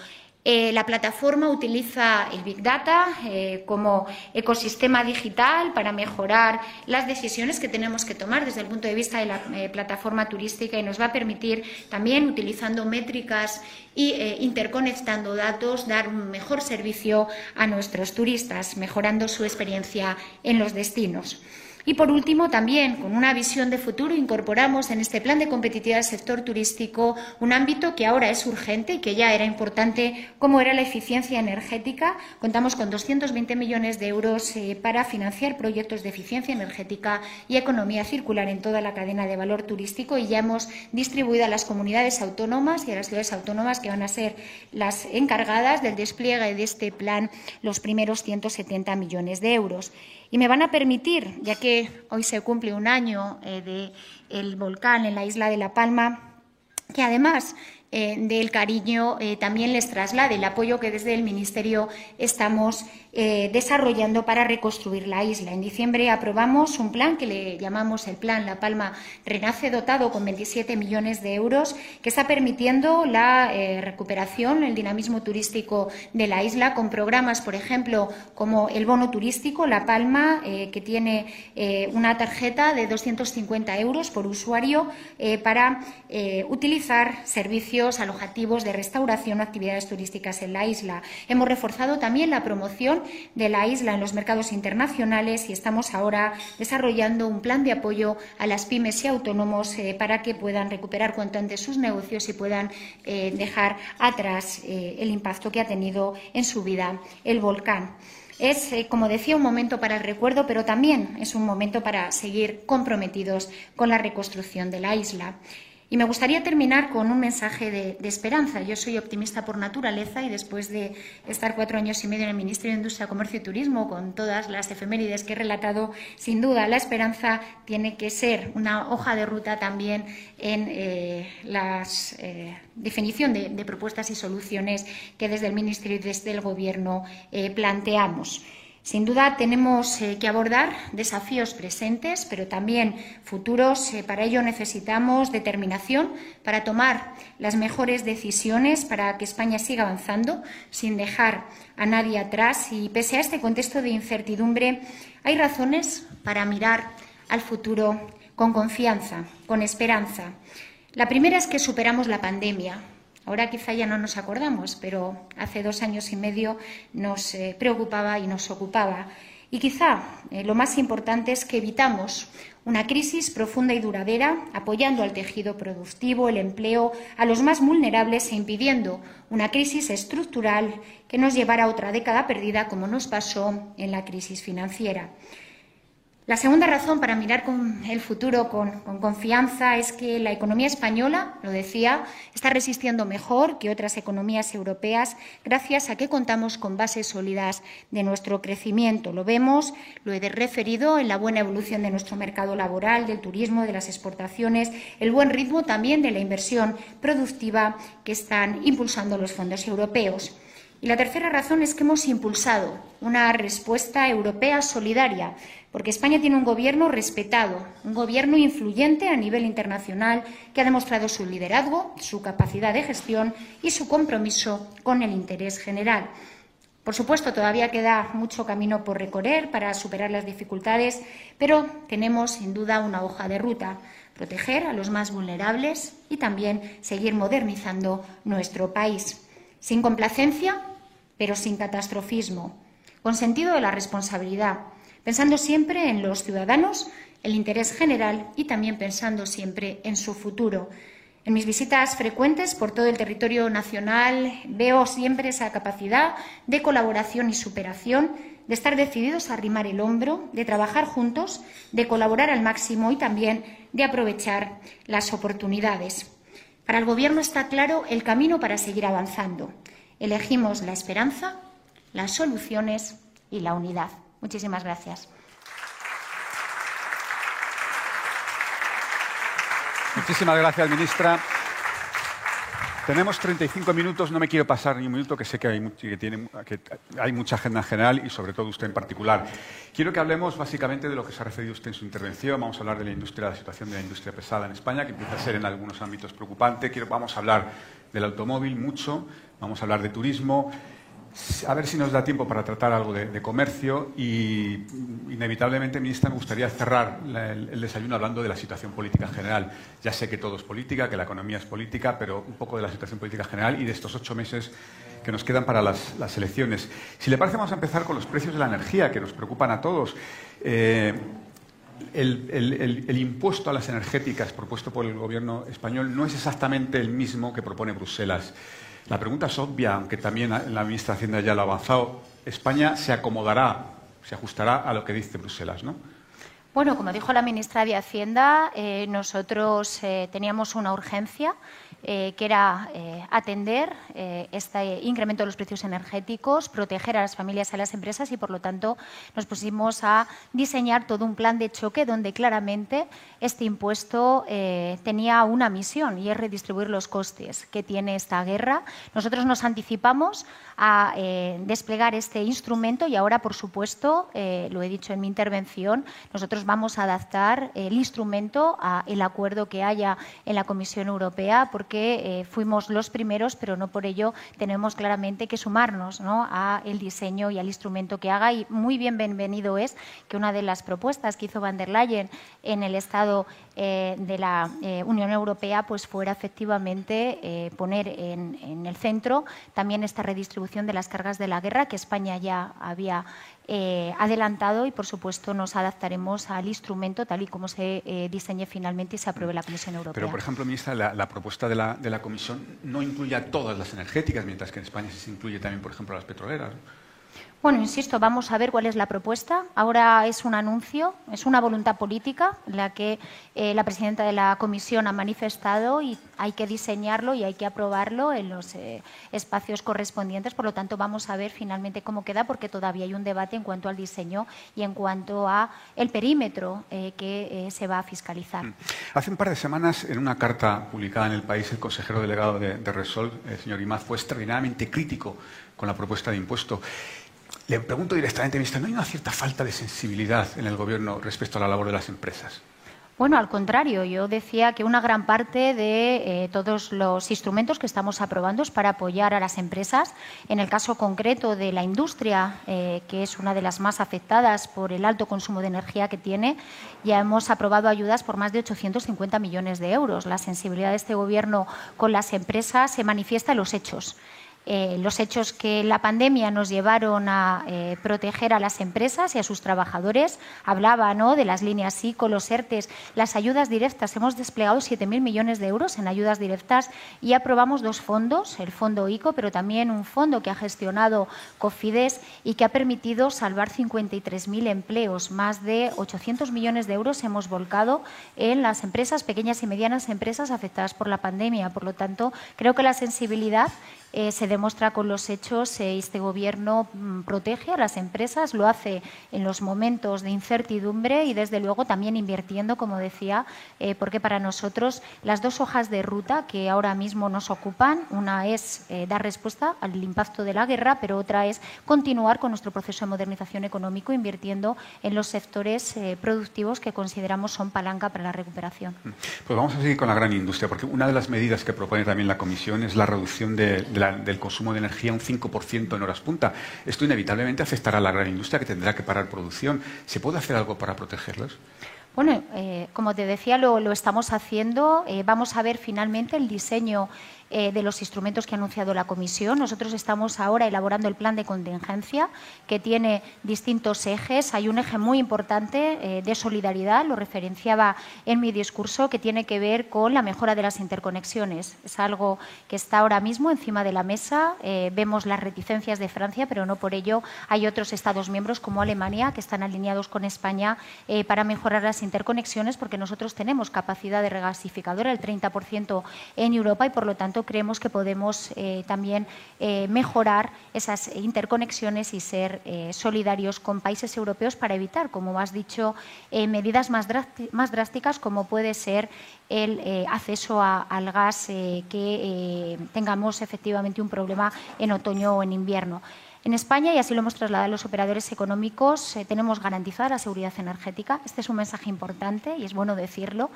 S1: Eh, la plataforma utiliza el Big Data eh, como ecosistema digital para mejorar las decisiones que tenemos que tomar desde el punto de vista de la plataforma turística y nos va a permitir también, utilizando métricas y interconectando datos, dar un mejor servicio a nuestros turistas, mejorando su experiencia en los destinos. Y por último, también con una visión de futuro, incorporamos en este plan de competitividad del sector turístico un ámbito que ahora es urgente y que ya era importante, como era la eficiencia energética. Contamos con 220 millones de euros eh, para financiar proyectos de eficiencia energética y economía circular en toda la cadena de valor turístico y ya hemos distribuido a las comunidades autónomas y a las ciudades autónomas que van a ser las encargadas del despliegue de este plan los primeros 170 millones de euros. Y me van a permitir, ya que hoy se cumple un año eh, del volcán en la isla de La Palma, que además eh, del cariño eh, también les traslade el apoyo que desde el Ministerio estamos eh, desarrollando para reconstruir la isla. En diciembre aprobamos un plan que le llamamos el Plan La Palma Renace, dotado con 27 millones de euros, que está permitiendo la recuperación, el dinamismo turístico de la isla, con programas, por ejemplo, como el bono turístico La Palma, que tiene una tarjeta de 250 euros por usuario para utilizar servicios alojativos de restauración o actividades turísticas en la isla. Hemos reforzado también la promoción de la isla en los mercados internacionales y estamos ahora desarrollando un plan de apoyo a las pymes y autónomos eh, para que puedan recuperar cuanto antes sus negocios y puedan eh, dejar atrás eh, el impacto que ha tenido en su vida el volcán. Es, como decía, un momento para el recuerdo, pero también es un momento para seguir comprometidos con la reconstrucción de la isla. Y me gustaría terminar con un mensaje de, esperanza. Yo soy optimista por naturaleza y después de estar cuatro años y medio en el Ministerio de Industria, Comercio y Turismo, con todas las efemérides que he relatado, sin duda la esperanza tiene que ser una hoja de ruta también en eh, la eh, definición de, propuestas y soluciones que desde el Ministerio y desde el Gobierno eh, planteamos. Sin duda tenemos eh, que abordar desafíos presentes, pero también futuros. Eh, para ello necesitamos determinación para tomar las mejores decisiones para que España siga avanzando sin dejar a nadie atrás. Y pese a este contexto de incertidumbre, hay razones para mirar al futuro con confianza, con esperanza. La primera es que superamos la pandemia. Ahora quizá ya no nos acordamos, pero hace dos años y medio nos eh, preocupaba y nos ocupaba. Y quizá eh, lo más importante es que evitamos una crisis profunda y duradera, apoyando al tejido productivo, el empleo, a los más vulnerables e impidiendo una crisis estructural que nos llevara a otra década perdida, como nos pasó en la crisis financiera. La segunda razón para mirar el futuro con, confianza es que la economía española, lo decía, está resistiendo mejor que otras economías europeas gracias a que contamos con bases sólidas de nuestro crecimiento. Lo vemos, lo he referido, en la buena evolución de nuestro mercado laboral, del turismo, de las exportaciones, el buen ritmo también de la inversión productiva que están impulsando los fondos europeos. Y la tercera razón es que hemos impulsado una respuesta europea solidaria porque España tiene un gobierno respetado, un gobierno influyente a nivel internacional que ha demostrado su liderazgo, su capacidad de gestión y su compromiso con el interés general. Por supuesto, todavía queda mucho camino por recorrer para superar las dificultades, pero tenemos sin duda una hoja de ruta proteger a los más vulnerables y también seguir modernizando nuestro país. Sin complacencia, pero sin catastrofismo, con sentido de la responsabilidad pensando siempre en los ciudadanos, el interés general y también pensando siempre en su futuro. En mis visitas frecuentes por todo el territorio nacional veo siempre esa capacidad de colaboración y superación, de estar decididos a arrimar el hombro, de trabajar juntos, de colaborar al máximo y también de aprovechar las oportunidades. Para el Gobierno está claro el camino para seguir avanzando. Elegimos la esperanza, las soluciones y la unidad. Muchísimas gracias.
S5: Muchísimas gracias, ministra. Tenemos 35 minutos, no me quiero pasar ni un minuto, que sé que hay, que tiene, que hay mucha agenda en general y sobre todo usted en particular. Quiero que hablemos básicamente de lo que se ha referido usted en su intervención. Vamos a hablar de la industria, la situación de la industria pesada en España, que empieza a ser en algunos ámbitos preocupante. Quiero, vamos a hablar del automóvil mucho, vamos a hablar de turismo, a ver si nos da tiempo para tratar algo de, comercio y inevitablemente, ministra, me gustaría cerrar el, desayuno hablando de la situación política general. Ya sé que todo es política, que la economía es política, pero un poco de la situación política general y de estos ocho meses que nos quedan para las, elecciones. Si le parece, vamos a empezar con los precios de la energía, que nos preocupan a todos. Eh, el, impuesto a las energéticas propuesto por el Gobierno español no es exactamente el mismo que propone Bruselas. La pregunta es obvia, aunque también la ministra de ya lo ha avanzado. España se acomodará, se ajustará a lo que dice Bruselas, ¿no?
S1: Bueno, como dijo la ministra de Hacienda, eh, nosotros eh, teníamos una urgencia eh, que era atender este incremento de los precios energéticos, proteger a las familias y a las empresas y, por lo tanto, nos pusimos a diseñar todo un plan de choque donde claramente este impuesto tenía una misión y es redistribuir los costes que tiene esta guerra. Nosotros nos anticipamos a desplegar este instrumento y ahora, por supuesto, lo he dicho en mi intervención, nosotros vamos a adaptar el instrumento al acuerdo que haya en la Comisión Europea que eh, fuimos los primeros, pero no por ello tenemos claramente que sumarnos ¿no? a el diseño y al instrumento que haga. Y muy bienvenido es que una de las propuestas que hizo van der Leyen en el Estado eh, de la eh, Unión Europea pues fuera efectivamente poner en, el centro también esta redistribución de las cargas de la guerra que España ya había eh, adelantado y, por supuesto, nos adaptaremos al instrumento tal y como se eh, diseñe finalmente y se apruebe la Comisión Europea.
S5: Pero, por ejemplo, ministra, la, propuesta de la, de la, Comisión no incluye a todas las energéticas, mientras que en España se incluye también, por ejemplo, a las petroleras.
S1: Bueno, insisto, vamos a ver cuál es la propuesta. Ahora es un anuncio, es una voluntad política la que eh, la presidenta de la Comisión ha manifestado y hay que diseñarlo y hay que aprobarlo en los eh, espacios correspondientes. Por lo tanto, vamos a ver finalmente cómo queda, porque todavía hay un debate en cuanto al diseño y en cuanto a el perímetro eh, que se va a fiscalizar. Mm.
S5: Hace un par de semanas, en una carta publicada en el país, el consejero delegado de, de Resol, el señor Imaz, fue extraordinariamente crítico con la propuesta de impuesto. Le pregunto directamente, ministra, ¿no hay una cierta falta de sensibilidad en el Gobierno respecto a la labor de las empresas?
S1: Bueno, al contrario, yo decía que una gran parte de eh, todos los instrumentos que estamos aprobando es para apoyar a las empresas. En el caso concreto de la industria, eh, que es una de las más afectadas por el alto consumo de energía que tiene, ya hemos aprobado ayudas por más de 850 millones de euros. La sensibilidad de este Gobierno con las empresas se manifiesta en los hechos. Eh, los hechos que la pandemia nos llevaron a eh, proteger a las empresas y a sus trabajadores. Hablaba ¿no? de las líneas ICO, los ERTES, las ayudas directas. Hemos desplegado 7.000 millones de euros en ayudas directas y aprobamos dos fondos, el fondo ICO, pero también un fondo que ha gestionado Cofides y que ha permitido salvar 53.000 empleos. Más de 800 millones de euros hemos volcado en las empresas, pequeñas y medianas empresas afectadas por la pandemia. Por lo tanto, creo que la sensibilidad eh, se demuestra con los hechos. Eh, este Gobierno mm, protege a las empresas, lo hace en los momentos de incertidumbre y, desde luego, también invirtiendo, como decía, eh, porque para nosotros las dos hojas de ruta que ahora mismo nos ocupan, una es dar respuesta al impacto de la guerra, pero otra es continuar con nuestro proceso de modernización económico, invirtiendo en los sectores productivos que consideramos son palanca para la recuperación.
S5: Pues vamos a seguir con la gran industria, porque una de las medidas que propone también la Comisión es la reducción de del consumo de energía un 5% en horas punta. Esto inevitablemente afectará a la gran industria que tendrá que parar producción. ¿Se puede hacer algo para protegerlos?
S1: Bueno, eh, como te decía, lo, estamos haciendo. Eh, vamos a ver finalmente el diseño eh, de los instrumentos que ha anunciado la Comisión. Nosotros estamos ahora elaborando el plan de contingencia que tiene distintos ejes. Hay un eje muy importante eh, de solidaridad, lo referenciaba en mi discurso, que tiene que ver con la mejora de las interconexiones. Es algo que está ahora mismo encima de la mesa. Eh, vemos las reticencias de Francia, pero no por ello hay otros Estados miembros como Alemania que están alineados con España para mejorar las interconexiones porque nosotros tenemos capacidad de regasificadora, el 30% en Europa y por lo tanto creemos que podemos eh, también eh, mejorar esas interconexiones y ser eh, solidarios con países europeos para evitar, como has dicho, medidas más, más, drásticas como puede ser el acceso al gas que tengamos efectivamente un problema en otoño o en invierno. En España, y así lo hemos trasladado a los operadores económicos, eh, tenemos garantizada la seguridad energética. Este es un mensaje importante y es bueno decirlo,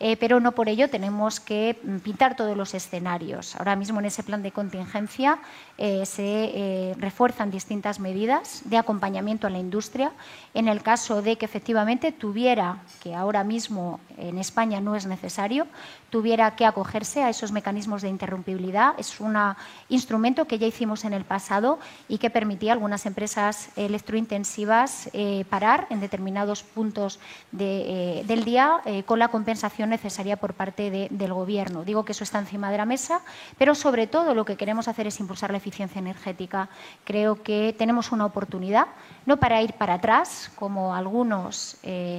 S1: eh, pero no por ello tenemos que mm, pintar todos los escenarios. Ahora mismo en ese plan de contingencia eh, se refuerzan distintas medidas de acompañamiento a la industria. En el caso de que efectivamente tuviera, que ahora mismo en España no es necesario, tuviera que acogerse a esos mecanismos de interrumpibilidad. Es un instrumento que ya hicimos en el pasado y que permitía a algunas empresas electrointensivas eh, parar en determinados puntos eh, del día eh, con la compensación necesaria por parte del Gobierno. Digo que eso está encima de la mesa, pero sobre todo lo que queremos hacer es impulsar la eficiencia energética. Creo que tenemos una oportunidad, no para ir para atrás, como algunos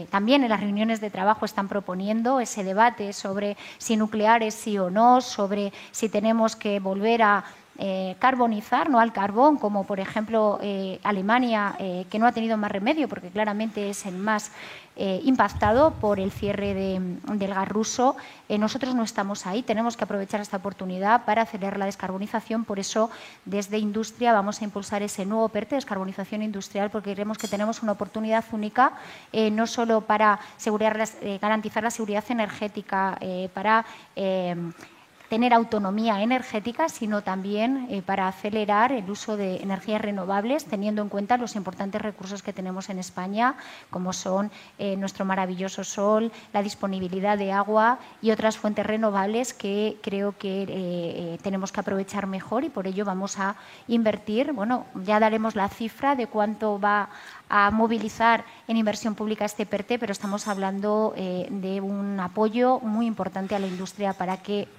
S1: también en las reuniones de trabajo están proponiendo, ese debate sobre si nucleares sí o no, sobre si tenemos que volver a eh, carbonizar, no al carbón, como por ejemplo eh, Alemania, eh, que no ha tenido más remedio porque claramente es el más impactado por el cierre del gas ruso. nosotros no estamos ahí, tenemos que aprovechar esta oportunidad para acelerar la descarbonización. Por eso, desde Industria vamos a impulsar ese nuevo PERTE, descarbonización industrial, porque creemos que tenemos una oportunidad única, no solo para garantizar la seguridad energética, para tener autonomía energética, sino también eh, para acelerar el uso de energías renovables, teniendo en cuenta los importantes recursos que tenemos en España, como son eh, nuestro maravilloso sol, la disponibilidad de agua y otras fuentes renovables que creo que eh, tenemos que aprovechar mejor y por ello vamos a invertir. Bueno, ya daremos la cifra de cuánto va a movilizar en inversión pública este PERTE, pero estamos hablando de un apoyo muy importante a la industria para que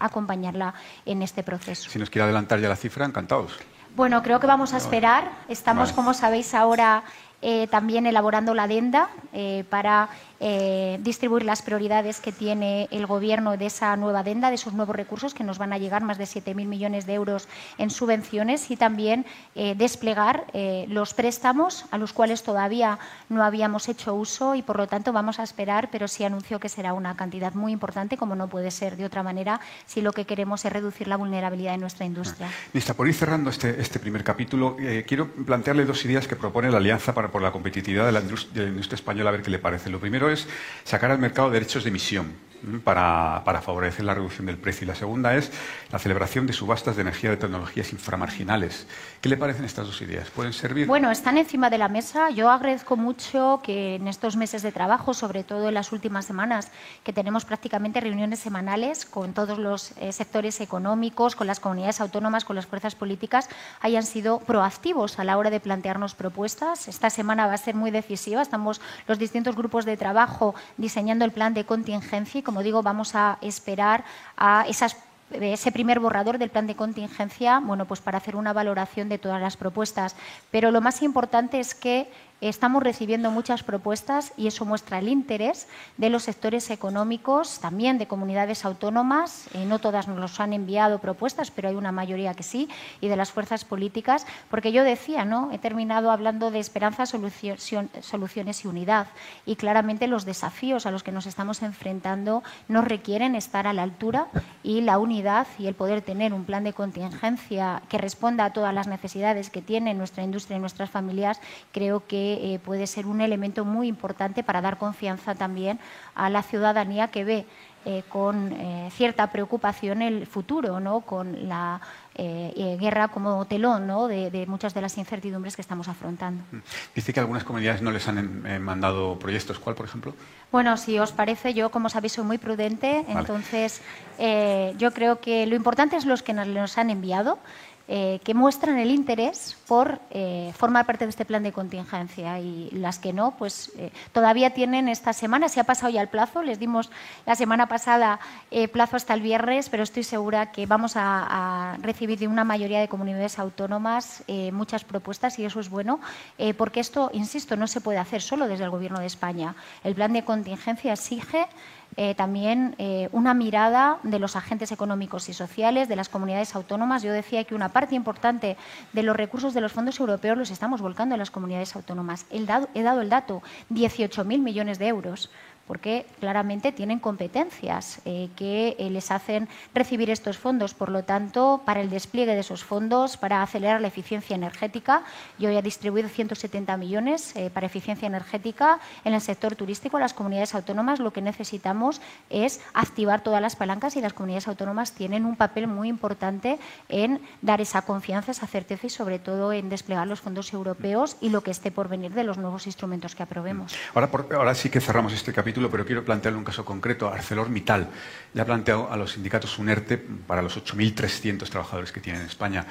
S1: acompañarla en este proceso.
S5: Si nos quiere adelantar ya la cifra, encantados.
S1: Bueno, creo que vamos a esperar. Estamos, como sabéis, ahora eh, también elaborando la adenda eh, para eh, distribuir las prioridades que tiene el Gobierno de esa nueva adenda, de esos nuevos recursos que nos van a llegar, más de 7.000 millones de euros en subvenciones y también desplegar los préstamos a los cuales todavía no habíamos hecho uso y, por lo tanto, vamos a esperar, pero sí anuncio que será una cantidad muy importante, como no puede ser de otra manera, si lo que queremos es reducir la vulnerabilidad de nuestra industria.
S5: Ministra, por ir cerrando este, este primer capítulo, quiero plantearle dos ideas que propone la Alianza para por la competitividad de la, industria, española, a ver qué le parece. Lo primero es sacar al mercado derechos de emisión para, favorecer la reducción del precio. Y la segunda es la celebración de subastas de energía de tecnologías inframarginales. ¿Qué le parecen estas dos ideas? ¿Pueden servir?
S1: Bueno, están encima de la mesa. Yo agradezco mucho que en estos meses de trabajo, sobre todo en las últimas semanas, que tenemos prácticamente reuniones semanales con todos los eh, sectores económicos, con las comunidades autónomas, con las fuerzas políticas, hayan sido proactivos a la hora de plantearnos propuestas. Esta semana va a ser muy decisiva. Estamos los distintos grupos de trabajo diseñando el plan de contingencia como digo, vamos a esperar a ese primer borrador del plan de contingencia, bueno, pues para hacer una valoración de todas las propuestas. Pero lo más importante es que Estamos recibiendo muchas propuestas y eso muestra el interés de los sectores económicos, también de comunidades autónomas. Eh, no todas nos han enviado propuestas, pero hay una mayoría que sí, y de las fuerzas políticas, porque yo decía, ¿no? He terminado hablando de esperanza, soluciones y unidad. Y claramente los desafíos a los que nos estamos enfrentando nos requieren estar a la altura y la unidad y el poder tener un plan de contingencia que responda a todas las necesidades que tiene nuestra industria y nuestras familias, creo que eh, puede ser un elemento muy importante para dar confianza también a la ciudadanía que ve eh, con eh, cierta preocupación el futuro, ¿no? con la guerra como telón ¿no? de, muchas de las incertidumbres que estamos afrontando. Mm.
S5: Dice que algunas comunidades no les han mandado proyectos. ¿Cuál, por ejemplo?
S1: Bueno, si os parece, yo, como sabéis, soy muy prudente. Entonces, yo creo que lo importante es los que nos han enviado. Eh, que muestran el interés por eh, formar parte de este plan de contingencia y las que no, pues eh, todavía tienen esta semana, se ha pasado ya el plazo, les dimos la semana pasada plazo hasta el viernes, pero estoy segura que vamos a, recibir de una mayoría de comunidades autónomas muchas propuestas y eso es bueno, porque esto, insisto, no se puede hacer solo desde el Gobierno de España. El plan de contingencia exige eh, también eh, una mirada de los agentes económicos y sociales, de las comunidades autónomas. Yo decía que una parte importante de los recursos de los fondos europeos los estamos volcando en las comunidades autónomas. he dado el dato, 18.000 millones de euros porque claramente tienen competencias eh, que eh, les hacen recibir estos fondos. Por lo tanto, para el despliegue de esos fondos, para acelerar la eficiencia energética, yo he distribuido 170 millones eh, para eficiencia energética en el sector turístico. Las comunidades autónomas lo que necesitamos es activar todas las palancas y las comunidades autónomas tienen un papel muy importante en dar esa confianza, esa certeza y sobre todo en desplegar los fondos europeos y lo que esté por venir de los nuevos instrumentos que aprobemos.
S5: Ahora, ahora sí que cerramos este capítulo pero quiero plantearle un caso concreto. ArcelorMittal le ha planteado a los sindicatos un ERTE para los 8.300 trabajadores que tiene en España.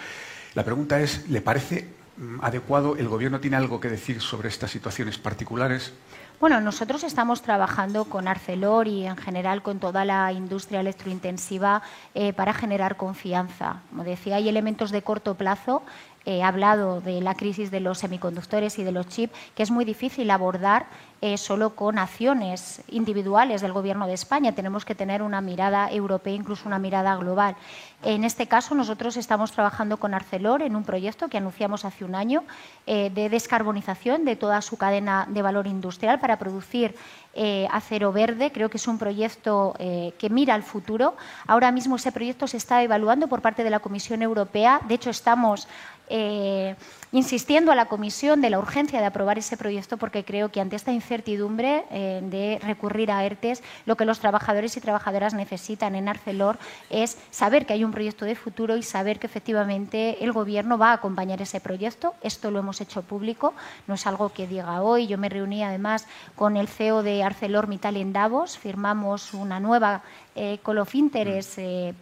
S5: La pregunta es, ¿le parece mm, adecuado? ¿El Gobierno tiene algo que decir sobre estas situaciones particulares?
S1: Bueno, nosotros estamos trabajando con Arcelor y en general con toda la industria electrointensiva eh, para generar confianza. Como decía, hay elementos de corto plazo he hablado de la crisis de los semiconductores y de los chips, que es muy difícil abordar eh, solo con acciones individuales del Gobierno de España. Tenemos que tener una mirada europea, incluso una mirada global. En este caso, nosotros estamos trabajando con Arcelor en un proyecto que anunciamos hace un año eh, de descarbonización de toda su cadena de valor industrial para producir eh, acero verde. Creo que es un proyecto que mira al futuro. Ahora mismo ese proyecto se está evaluando por parte de la Comisión Europea. De hecho, estamos eh, insistiendo a la Comisión de la urgencia de aprobar ese proyecto porque creo que ante esta incertidumbre eh, de recurrir a ERTES, lo que los trabajadores y trabajadoras necesitan en Arcelor es saber que hay un proyecto de futuro y saber que efectivamente el Gobierno va a acompañar ese proyecto. Esto lo hemos hecho público, no es algo que diga hoy. Yo me reuní además con el CEO de ArcelorMittal en Davos, firmamos una nueva eh, Call of Interest eh,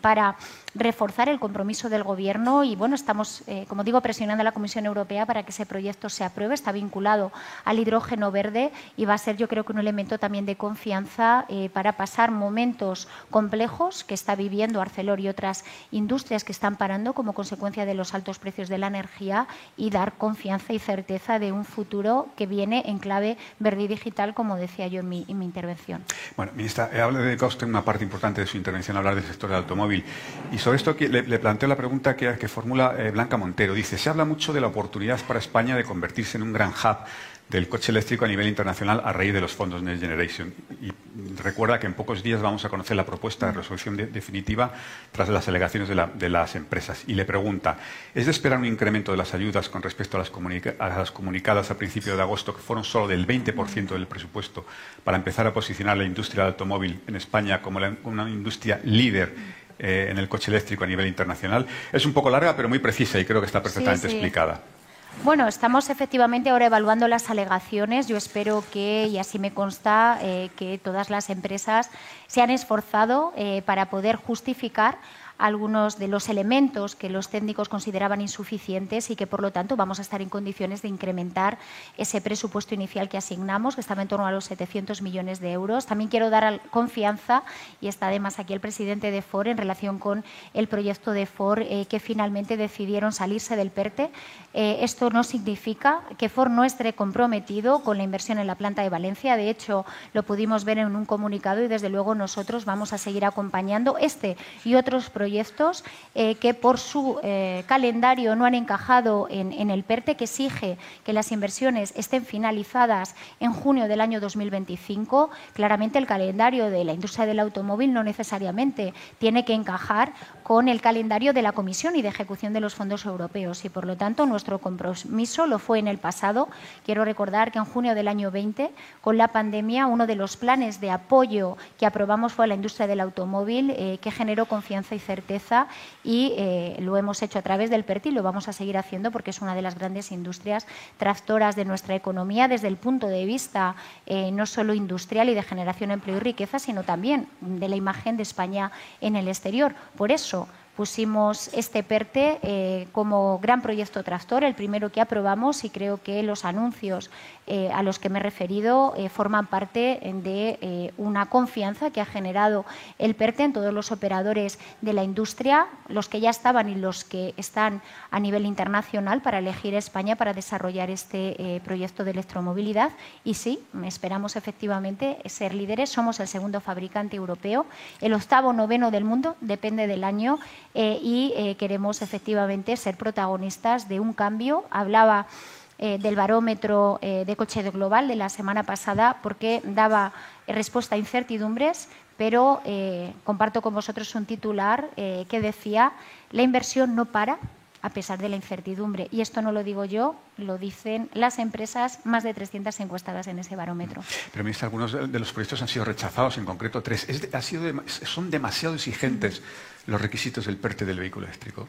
S1: para reforzar el compromiso del Gobierno y bueno, estamos eh, como digo, presionando a la Comisión Europea para que ese proyecto se apruebe. Está vinculado al hidrógeno verde y va a ser, yo creo que un elemento también de confianza eh, para pasar momentos complejos que está viviendo Arcelor y otras industrias que están parando como consecuencia de los altos precios de la energía y dar confianza y certeza de un futuro que viene en clave verde y digital, como decía yo en mi, intervención.
S5: Bueno, ministra, habla de una parte importante de su intervención, hablar del sector del automóvil. Y sobre esto le, le planteo la pregunta que, que formula eh, Blanca Montero. Dice, se habla mucho de la oportunidad para España de convertirse en un gran hub del coche eléctrico a nivel internacional a raíz de los fondos Next Generation. Y recuerda que en pocos días vamos a conocer la propuesta de resolución definitiva tras las alegaciones de, las empresas. Y le pregunta, ¿es de esperar un incremento de las ayudas con respecto a las, comunicadas a principios de agosto, que fueron solo del 20% del presupuesto, para empezar a posicionar la industria del automóvil en España como una industria líder eh, en el coche eléctrico a nivel internacional? Es un poco larga, pero muy precisa y creo que está perfectamente explicada.
S1: Bueno, estamos efectivamente ahora evaluando las alegaciones. Yo espero que, y así me consta, eh, que todas las empresas se han esforzado eh, para poder justificar algunos de los elementos que los técnicos consideraban insuficientes y que, por lo tanto, vamos a estar en condiciones de incrementar ese presupuesto inicial que asignamos, que estaba en torno a los 700 millones de euros. También quiero dar confianza, y está además aquí el presidente de FOR, en relación con el proyecto de FOR, eh, que finalmente decidieron salirse del PERTE. Eh, esto no significa que FOR no esté comprometido con la inversión en la planta de Valencia. De hecho, lo pudimos ver en un comunicado y, desde luego, nosotros vamos a seguir acompañando este y otros proyectos proyectos eh, que por su eh, calendario no han encajado en, el PERTE, que exige que las inversiones estén finalizadas en junio del año 2025. Claramente el calendario de la industria del automóvil no necesariamente tiene que encajar con el calendario de la Comisión y de ejecución de los fondos europeos y, por lo tanto, nuestro compromiso lo fue en el pasado. Quiero recordar que en junio del año 20, con la pandemia, uno de los planes de apoyo que aprobamos fue a la industria del automóvil, eh, que generó confianza y certeza y eh, lo hemos hecho a través del PERTI lo vamos a seguir haciendo porque es una de las grandes industrias tractoras de nuestra economía desde el punto de vista eh, no solo industrial y de generación de empleo y riqueza, sino también de la imagen de España en el exterior. Por eso, pusimos este PERTE eh, como gran proyecto tractor, el primero que aprobamos y creo que los anuncios eh, a los que me he referido eh, forman parte de una confianza que ha generado el PERTE en todos los operadores de la industria, los que ya estaban y los que están a nivel internacional para elegir España para desarrollar este proyecto de electromovilidad. Y sí, esperamos efectivamente ser líderes. Somos el segundo fabricante europeo, el octavo noveno del mundo, depende del año eh, y eh, queremos efectivamente ser protagonistas de un cambio. Hablaba eh, del barómetro de coche global de la semana pasada porque daba respuesta a incertidumbres, pero comparto con vosotros un titular que decía la inversión no para a pesar de la incertidumbre. Y esto no lo digo yo, lo dicen las empresas, más de 300 encuestadas en ese barómetro.
S5: Pero, ministra, algunos de los proyectos han sido rechazados, en concreto tres. ha sido, ¿Son demasiado exigentes los requisitos del PERTE del vehículo eléctrico?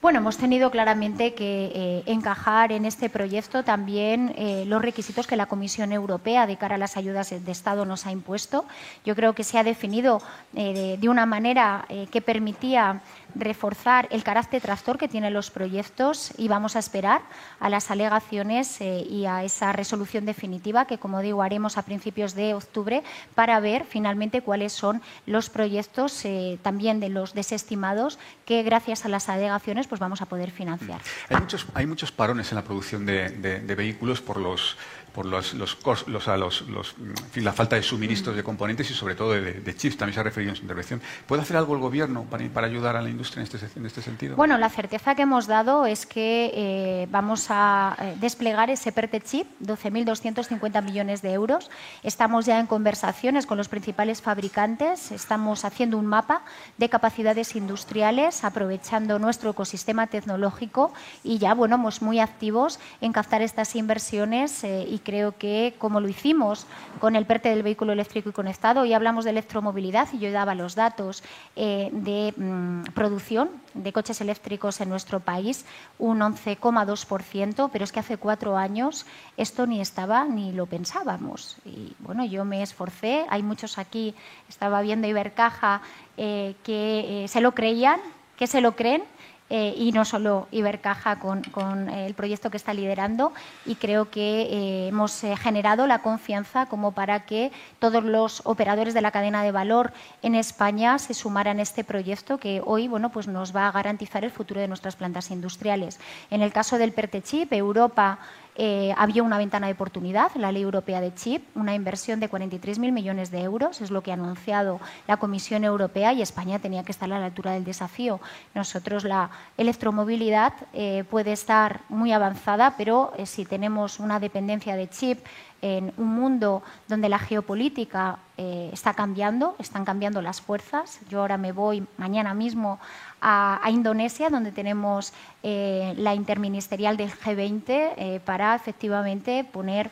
S1: Bueno, hemos tenido claramente que eh, encajar en este proyecto también eh, los requisitos que la Comisión Europea de cara a las ayudas de Estado nos ha impuesto. Yo creo que se ha definido eh, de una manera que permitía reforzar el carácter tractor que tienen los proyectos y vamos a esperar a las alegaciones eh, y a esa resolución definitiva que, como digo, haremos a principios de octubre para ver finalmente cuáles son los proyectos eh, también de los desestimados que, gracias a las alegaciones, pues vamos a poder financiar.
S5: Hay muchos, hay muchos parones en la producción de vehículos por los por los, los, los, los la falta de suministros de componentes y sobre todo de, chips, también se ha referido en su intervención. ¿Puede hacer algo el Gobierno para, para ayudar a la industria en este, en este, sentido?
S1: Bueno, la certeza que hemos dado es que eh, vamos a eh, desplegar ese PERTE chip, 12.250 millones de euros. Estamos ya en conversaciones con los principales fabricantes, estamos haciendo un mapa de capacidades industriales, aprovechando nuestro ecosistema tecnológico y ya, bueno, somos muy activos en captar estas inversiones eh, y creo que como lo hicimos con el PERTE del vehículo eléctrico y conectado, hoy hablamos de electromovilidad y yo daba los datos eh, de mm, producción de coches eléctricos en nuestro país, un 11,2%, pero es que hace cuatro años esto ni estaba ni lo pensábamos. Y bueno, yo me esforcé, hay muchos aquí, estaba viendo Ibercaja, eh, que eh, se lo creían, que se lo creen eh, y no solo Ibercaja con, con, el proyecto que está liderando y creo que eh, hemos eh, generado la confianza como para que todos los operadores de la cadena de valor en España se sumaran a este proyecto que hoy bueno, pues nos va a garantizar el futuro de nuestras plantas industriales. En el caso del PERTECHIP, Europa eh, había una ventana de oportunidad, la Ley Europea de Chip, una inversión de 43.000 millones de euros, es lo que ha anunciado la Comisión Europea y España tenía que estar a la altura del desafío. Nosotros la electromovilidad eh, puede estar muy avanzada, pero eh, si tenemos una dependencia de chip en un mundo donde la geopolítica está cambiando, están cambiando las fuerzas. Yo ahora me voy mañana mismo a, Indonesia, donde tenemos eh, la interministerial del G20 eh, para efectivamente poner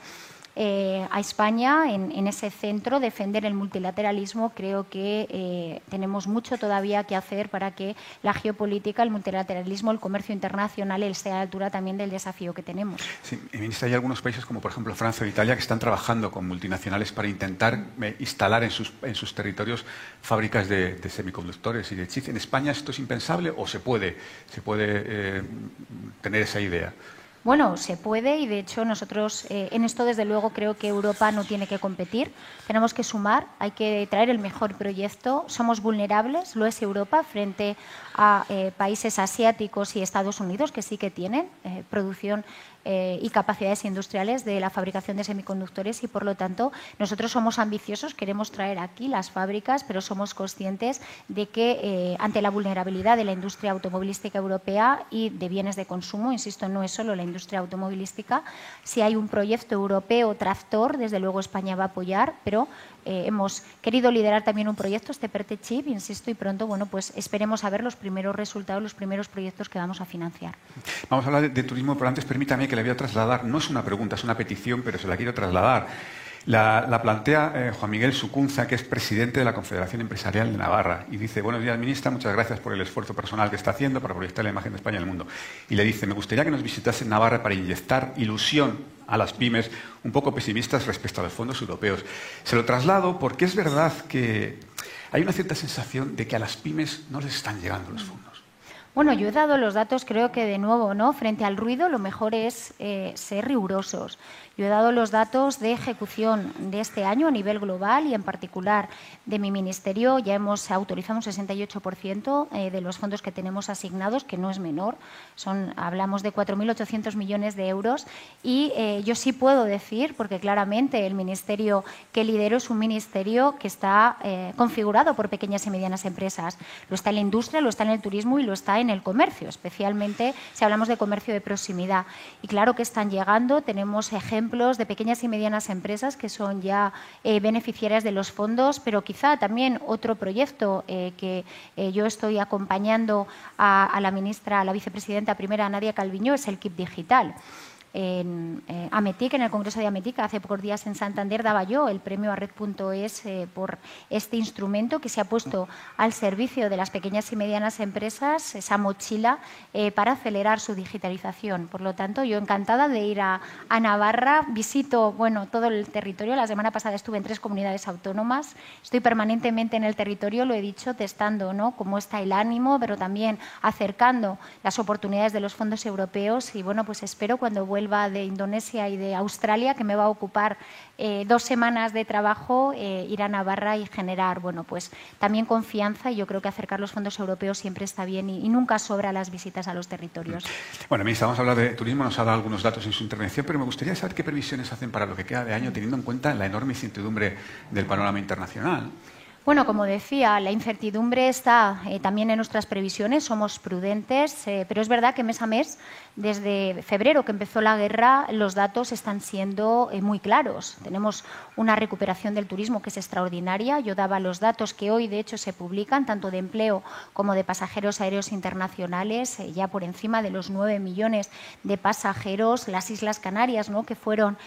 S1: eh, a España en, ese centro, defender el multilateralismo. Creo que eh, tenemos mucho todavía que hacer para que la geopolítica, el multilateralismo, el comercio internacional esté a la altura también del desafío que tenemos.
S5: Sí, ministra, hay algunos países como por ejemplo Francia o Italia que están trabajando con multinacionales para intentar eh, instalar en sus, en sus territorios fábricas de, semiconductores y de chips. ¿En España esto es impensable o se puede, se puede tener esa idea?
S1: Bueno, se puede y de hecho nosotros eh, en esto desde luego creo que Europa no tiene que competir, tenemos que sumar, hay que traer el mejor proyecto, somos vulnerables, lo es Europa frente a eh, países asiáticos y Estados Unidos que sí que tienen eh, producción eh, y capacidades industriales de la fabricación de semiconductores y, por lo tanto, nosotros somos ambiciosos, queremos traer aquí las fábricas, pero somos conscientes de que eh, ante la vulnerabilidad de la industria automovilística europea y de bienes de consumo, insisto, no es solo la industria automovilística, si hay un proyecto europeo tractor, desde luego España va a apoyar, pero eh, hemos querido liderar también un proyecto, este PERTE Chip, insisto, y pronto, bueno, pues esperemos a ver los primeros resultados, los primeros proyectos que vamos a financiar.
S5: Vamos a hablar de, de turismo, pero antes permítame que le voy a trasladar, no es una pregunta, es una petición, pero se la quiero trasladar. La, plantea eh, Juan Miguel Sucunza, que es presidente de la Confederación Empresarial de Navarra, y dice, buenos días, ministra, muchas gracias por el esfuerzo personal que está haciendo para proyectar la imagen de España en el mundo. Y le dice, me gustaría que nos visitase en Navarra para inyectar ilusión a las pymes un poco pesimistas respecto a los fondos europeos. Se lo traslado porque es verdad que hay una cierta sensación de que a las pymes no les están llegando los fondos.
S1: Bueno, yo he dado los datos, creo que de nuevo, ¿no? Frente al ruido, lo mejor es eh, ser rigurosos. Yo he dado los datos de ejecución de este año a nivel global y en particular de mi ministerio. Ya hemos autorizado un 68% eh, de los fondos que tenemos asignados, que no es menor. Son, hablamos de 4.800 millones de euros. Y eh, yo sí puedo decir, porque claramente el ministerio que lidero es un ministerio que está eh, configurado por pequeñas y medianas empresas. Lo está en la industria, lo está en el turismo y lo está en el comercio, especialmente si hablamos de comercio de proximidad. Y claro que están llegando, tenemos ejemplos de pequeñas y medianas empresas que son ya eh, beneficiarias de los fondos, pero quizá también otro proyecto eh, que eh, yo estoy acompañando a, a, la ministra, a la vicepresidenta primera, Nadia Calviño, es el KIP Digital en eh, Ametic, en el Congreso de Ametic, hace pocos días en Santander daba yo el premio a Red.es eh, por este instrumento que se ha puesto al servicio de las pequeñas y medianas empresas, esa mochila, eh, para acelerar su digitalización. Por lo tanto, yo encantada de ir a, Navarra, visito bueno, todo el territorio. La semana pasada estuve en tres comunidades autónomas, estoy permanentemente en el territorio, lo he dicho, testando ¿no? cómo está el ánimo, pero también acercando las oportunidades de los fondos europeos y bueno, pues espero cuando vuelva de Indonesia y de Australia, que me va a ocupar eh, dos semanas de trabajo, eh, ir a Navarra y generar, bueno, pues también confianza y yo creo que acercar los fondos europeos siempre está bien y, nunca sobra las visitas a los territorios.
S5: Bueno, ministra, vamos a hablar de turismo, nos ha dado algunos datos en su intervención, pero me gustaría saber qué previsiones hacen para lo que queda de año, teniendo en cuenta la enorme incertidumbre del panorama internacional.
S1: Bueno, como decía, la incertidumbre está eh, también en nuestras previsiones, somos prudentes, eh, pero es verdad que mes a mes, desde febrero que empezó la guerra, los datos están siendo eh, muy claros. Tenemos una recuperación del turismo que es extraordinaria. Yo daba los datos que hoy, de hecho, se publican, tanto de empleo como de pasajeros aéreos internacionales, ya por encima de los nueve millones de pasajeros. Las Islas Canarias, ¿no? que fueron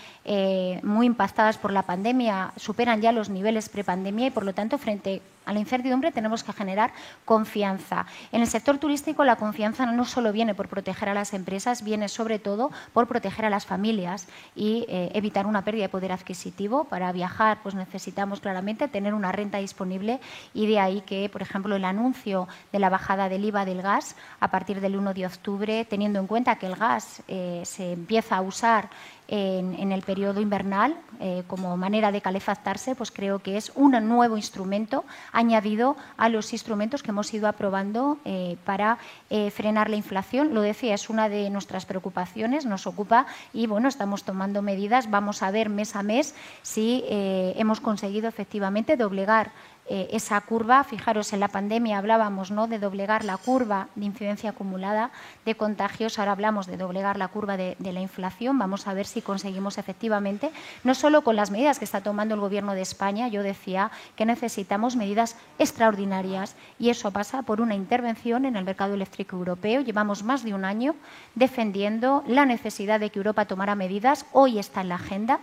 S1: muy impactadas por la pandemia, superan ya los niveles prepandemia y, por lo tanto, frente a la incertidumbre tenemos que generar confianza. En el sector turístico la confianza no solo viene por proteger a las empresas, viene sobre todo por proteger a las familias y eh, evitar una pérdida de poder adquisitivo. Para viajar pues necesitamos claramente tener una renta disponible y de ahí que, por ejemplo, el anuncio de la bajada del IVA del gas a partir del 1 de octubre, teniendo en cuenta que el gas eh, se empieza a usar en, el periodo invernal eh, como manera de calefactarse, pues creo que es un nuevo instrumento añadido a los instrumentos que hemos ido aprobando eh, para eh, frenar la inflación. Lo decía, es una de nuestras preocupaciones, nos ocupa y bueno, estamos tomando medidas. Vamos a ver mes a mes si hemos conseguido efectivamente doblegar eh, esa curva. Fijaros, en la pandemia hablábamos ¿no? de doblegar la curva de incidencia acumulada de contagios, ahora hablamos de doblegar la curva de, la inflación. Vamos a ver si conseguimos efectivamente, no solo con las medidas que está tomando el Gobierno de España, yo decía que necesitamos medidas extraordinarias y eso pasa por una intervención en el mercado eléctrico europeo. Llevamos más de un año defendiendo la necesidad de que Europa tomara medidas. Hoy está en la agenda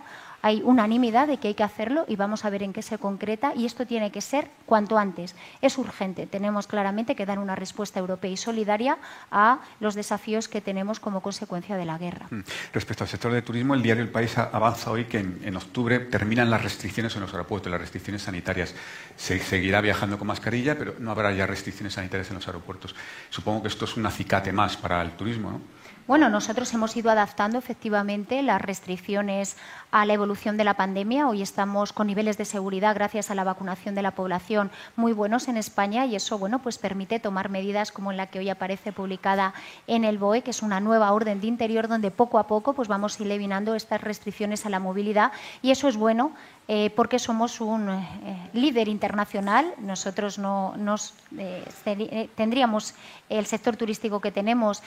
S1: hay unanimidad de que hay que hacerlo y vamos a ver en qué se concreta y esto tiene que ser cuanto antes. Es urgente. Tenemos claramente que dar una respuesta europea y solidaria a los desafíos que tenemos como consecuencia de la guerra. Mm.
S5: Respecto al sector del turismo, el diario El País avanza hoy que en, octubre terminan las restricciones en los aeropuertos, las restricciones sanitarias. Se seguirá viajando con mascarilla, pero no habrá ya restricciones sanitarias en los aeropuertos. Supongo que esto es un acicate más para el turismo, ¿no?
S1: Bueno, nosotros hemos ido adaptando efectivamente las restricciones a la evolución de la pandemia. Hoy estamos con niveles de seguridad gracias a la vacunación de la población muy buenos en España y eso bueno, pues permite tomar medidas como la que hoy aparece publicada en el BOE, que es una nueva orden de interior donde poco a poco pues vamos eliminando estas restricciones a la movilidad y eso es bueno eh, porque somos un eh, líder internacional. Nosotros no nos, eh, tendríamos el sector turístico que tenemos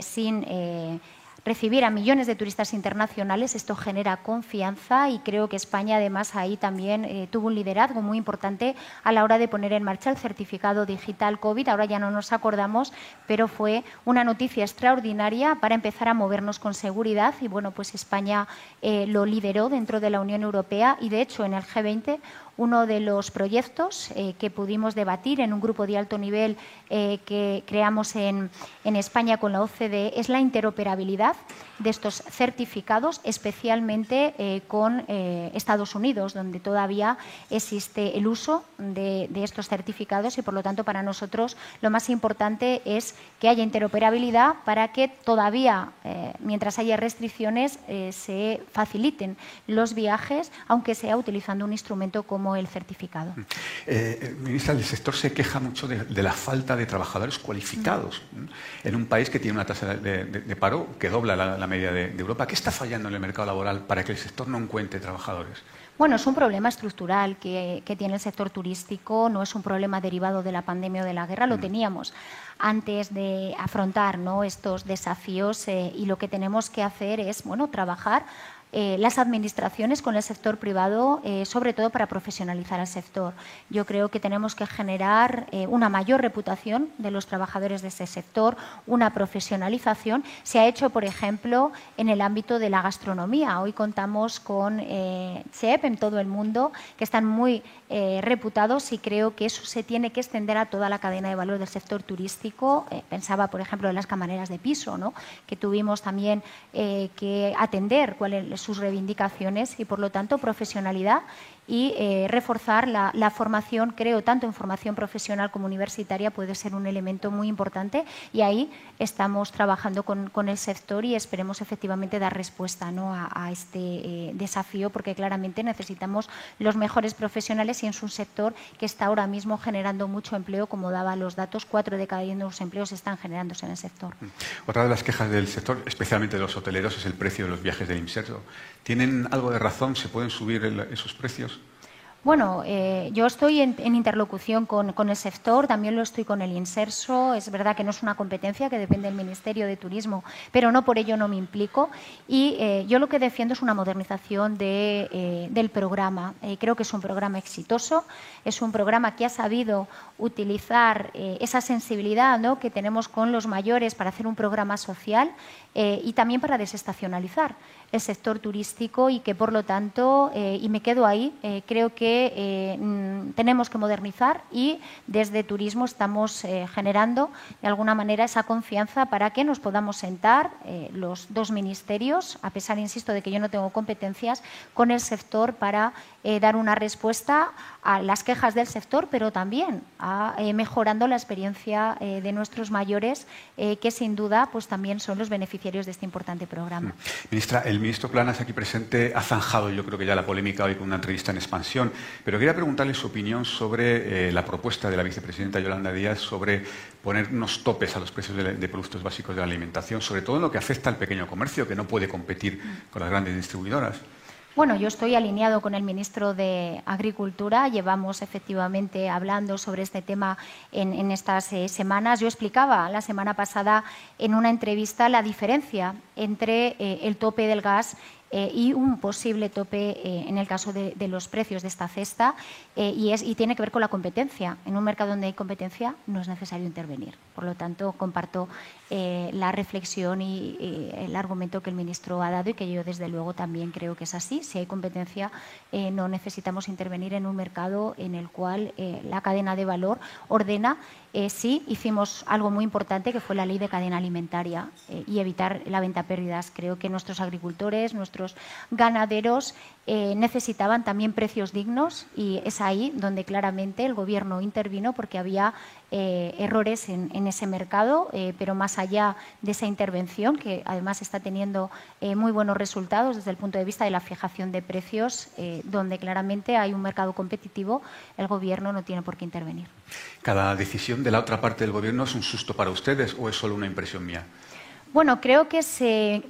S1: sin recibir a millones de turistas internacionales. Esto genera confianza y creo que España además ahí también eh, tuvo un liderazgo muy importante a la hora de poner en marcha el certificado digital COVID. Ahora ya no nos acordamos, pero fue una noticia extraordinaria para empezar a movernos con seguridad y bueno, pues España eh, lo lideró dentro de la Unión Europea y de hecho en el G20 uno de los proyectos eh, que pudimos debatir en un grupo de alto nivel eh, que creamos en, España con la OCDE es la interoperabilidad de estos certificados, especialmente eh, con Estados Unidos, donde todavía existe el uso de, estos certificados y, por lo tanto, para nosotros lo más importante es que haya interoperabilidad para que todavía, mientras haya restricciones, se faciliten los viajes, aunque sea utilizando un instrumento como el certificado. Mm.
S5: Eh, eh, ministra, el sector se queja mucho de, la falta de trabajadores cualificados mm. en un país que tiene una tasa de, paro que dobla la, media de, Europa. ¿Qué está fallando en el mercado laboral para que el sector no encuentre trabajadores?
S1: Bueno, es un problema estructural que, tiene el sector turístico, no es un problema derivado de la pandemia o de la guerra, lo mm. teníamos antes de afrontar ¿no? estos desafíos eh, y lo que tenemos que hacer es bueno, trabajar eh, las administraciones con el sector privado, eh, sobre todo para profesionalizar al sector. Yo creo que tenemos que generar eh, una mayor reputación de los trabajadores de ese sector, una profesionalización. Se ha hecho, por ejemplo, en el ámbito de la gastronomía. Hoy contamos con CEP en todo el mundo, que están muy reputados y creo que eso se tiene que extender a toda la cadena de valor del sector turístico. pensaba, por ejemplo, en las camareras de piso, ¿no? que tuvimos también que atender cuál es sus reivindicaciones y, por lo tanto, profesionalidad y eh, reforzar la, formación, creo, tanto en formación profesional como universitaria puede ser un elemento muy importante y ahí estamos trabajando con, el sector y esperemos efectivamente dar respuesta ¿no? a, este eh, desafío porque claramente necesitamos los mejores profesionales y es un sector que está ahora mismo generando mucho empleo, como daba los datos, cuatro de cada diez nuevos empleos están generándose en el sector. Mm.
S5: Otra de las quejas del sector, especialmente de los hoteleros, es el precio de los viajes del inserto. ¿Tienen algo de razón? ¿Se pueden subir esos precios?
S1: Bueno, eh, yo estoy en, interlocución con, el sector, también lo estoy con el Inserso. Es verdad que no es una competencia que depende del Ministerio de Turismo, pero no por ello no me implico. Y eh, yo lo que defiendo es una modernización eh, del programa. creo que es un programa exitoso, es un programa que ha sabido utilizar esa sensibilidad que tenemos con los mayores para hacer un programa social y también para desestacionalizar el sector turístico y que, por lo tanto, y me quedo ahí, creo que eh, mm, tenemos que modernizar y desde turismo estamos eh, generando de alguna manera esa confianza para que nos podamos sentar los dos ministerios, a pesar, insisto, de que yo no tengo competencias, con el sector para dar una respuesta a las quejas del sector, pero también a, mejorando la experiencia de nuestros mayores, que sin duda pues, también son los beneficiarios de este importante programa.
S5: Ministra, el ministro Planas aquí presente ha zanjado, yo creo que ya la polémica hoy con una entrevista en expansión, pero quería preguntarle su opinión sobre eh, la propuesta de la vicepresidenta Yolanda Díaz sobre poner unos topes a los precios de, productos básicos de la alimentación, sobre todo en lo que afecta al pequeño comercio, que no puede competir con las grandes distribuidoras.
S1: Bueno, yo estoy alineado con el ministro de Agricultura. Llevamos efectivamente hablando sobre este tema en, estas eh, semanas. Yo explicaba la semana pasada en una entrevista la diferencia entre eh, el tope del gas eh, y un posible tope eh, en el caso de, los precios de esta cesta eh, y, es, y tiene que ver con la competencia. En un mercado donde hay competencia no es necesario intervenir. Por lo tanto, comparto la reflexión y, el argumento que el ministro ha dado y que yo desde luego también creo que es así. Si hay competencia no necesitamos intervenir en un mercado en el cual la cadena de valor ordena sí hicimos algo muy importante que fue la ley de cadena alimentaria y evitar la venta pérdidas. Creo que nuestros agricultores, nuestros ganaderos eh, necesitaban también precios dignos y es ahí donde claramente el Gobierno intervino porque había eh, errores en, ese mercado, eh, pero más allá de esa intervención, que además está teniendo muy buenos resultados desde el punto de vista de la fijación de precios, donde claramente hay un mercado competitivo, el Gobierno no tiene por qué intervenir.
S5: ¿Cada decisión de la otra parte del Gobierno es un susto para ustedes o es solo una impresión mía?
S1: Bueno, creo que se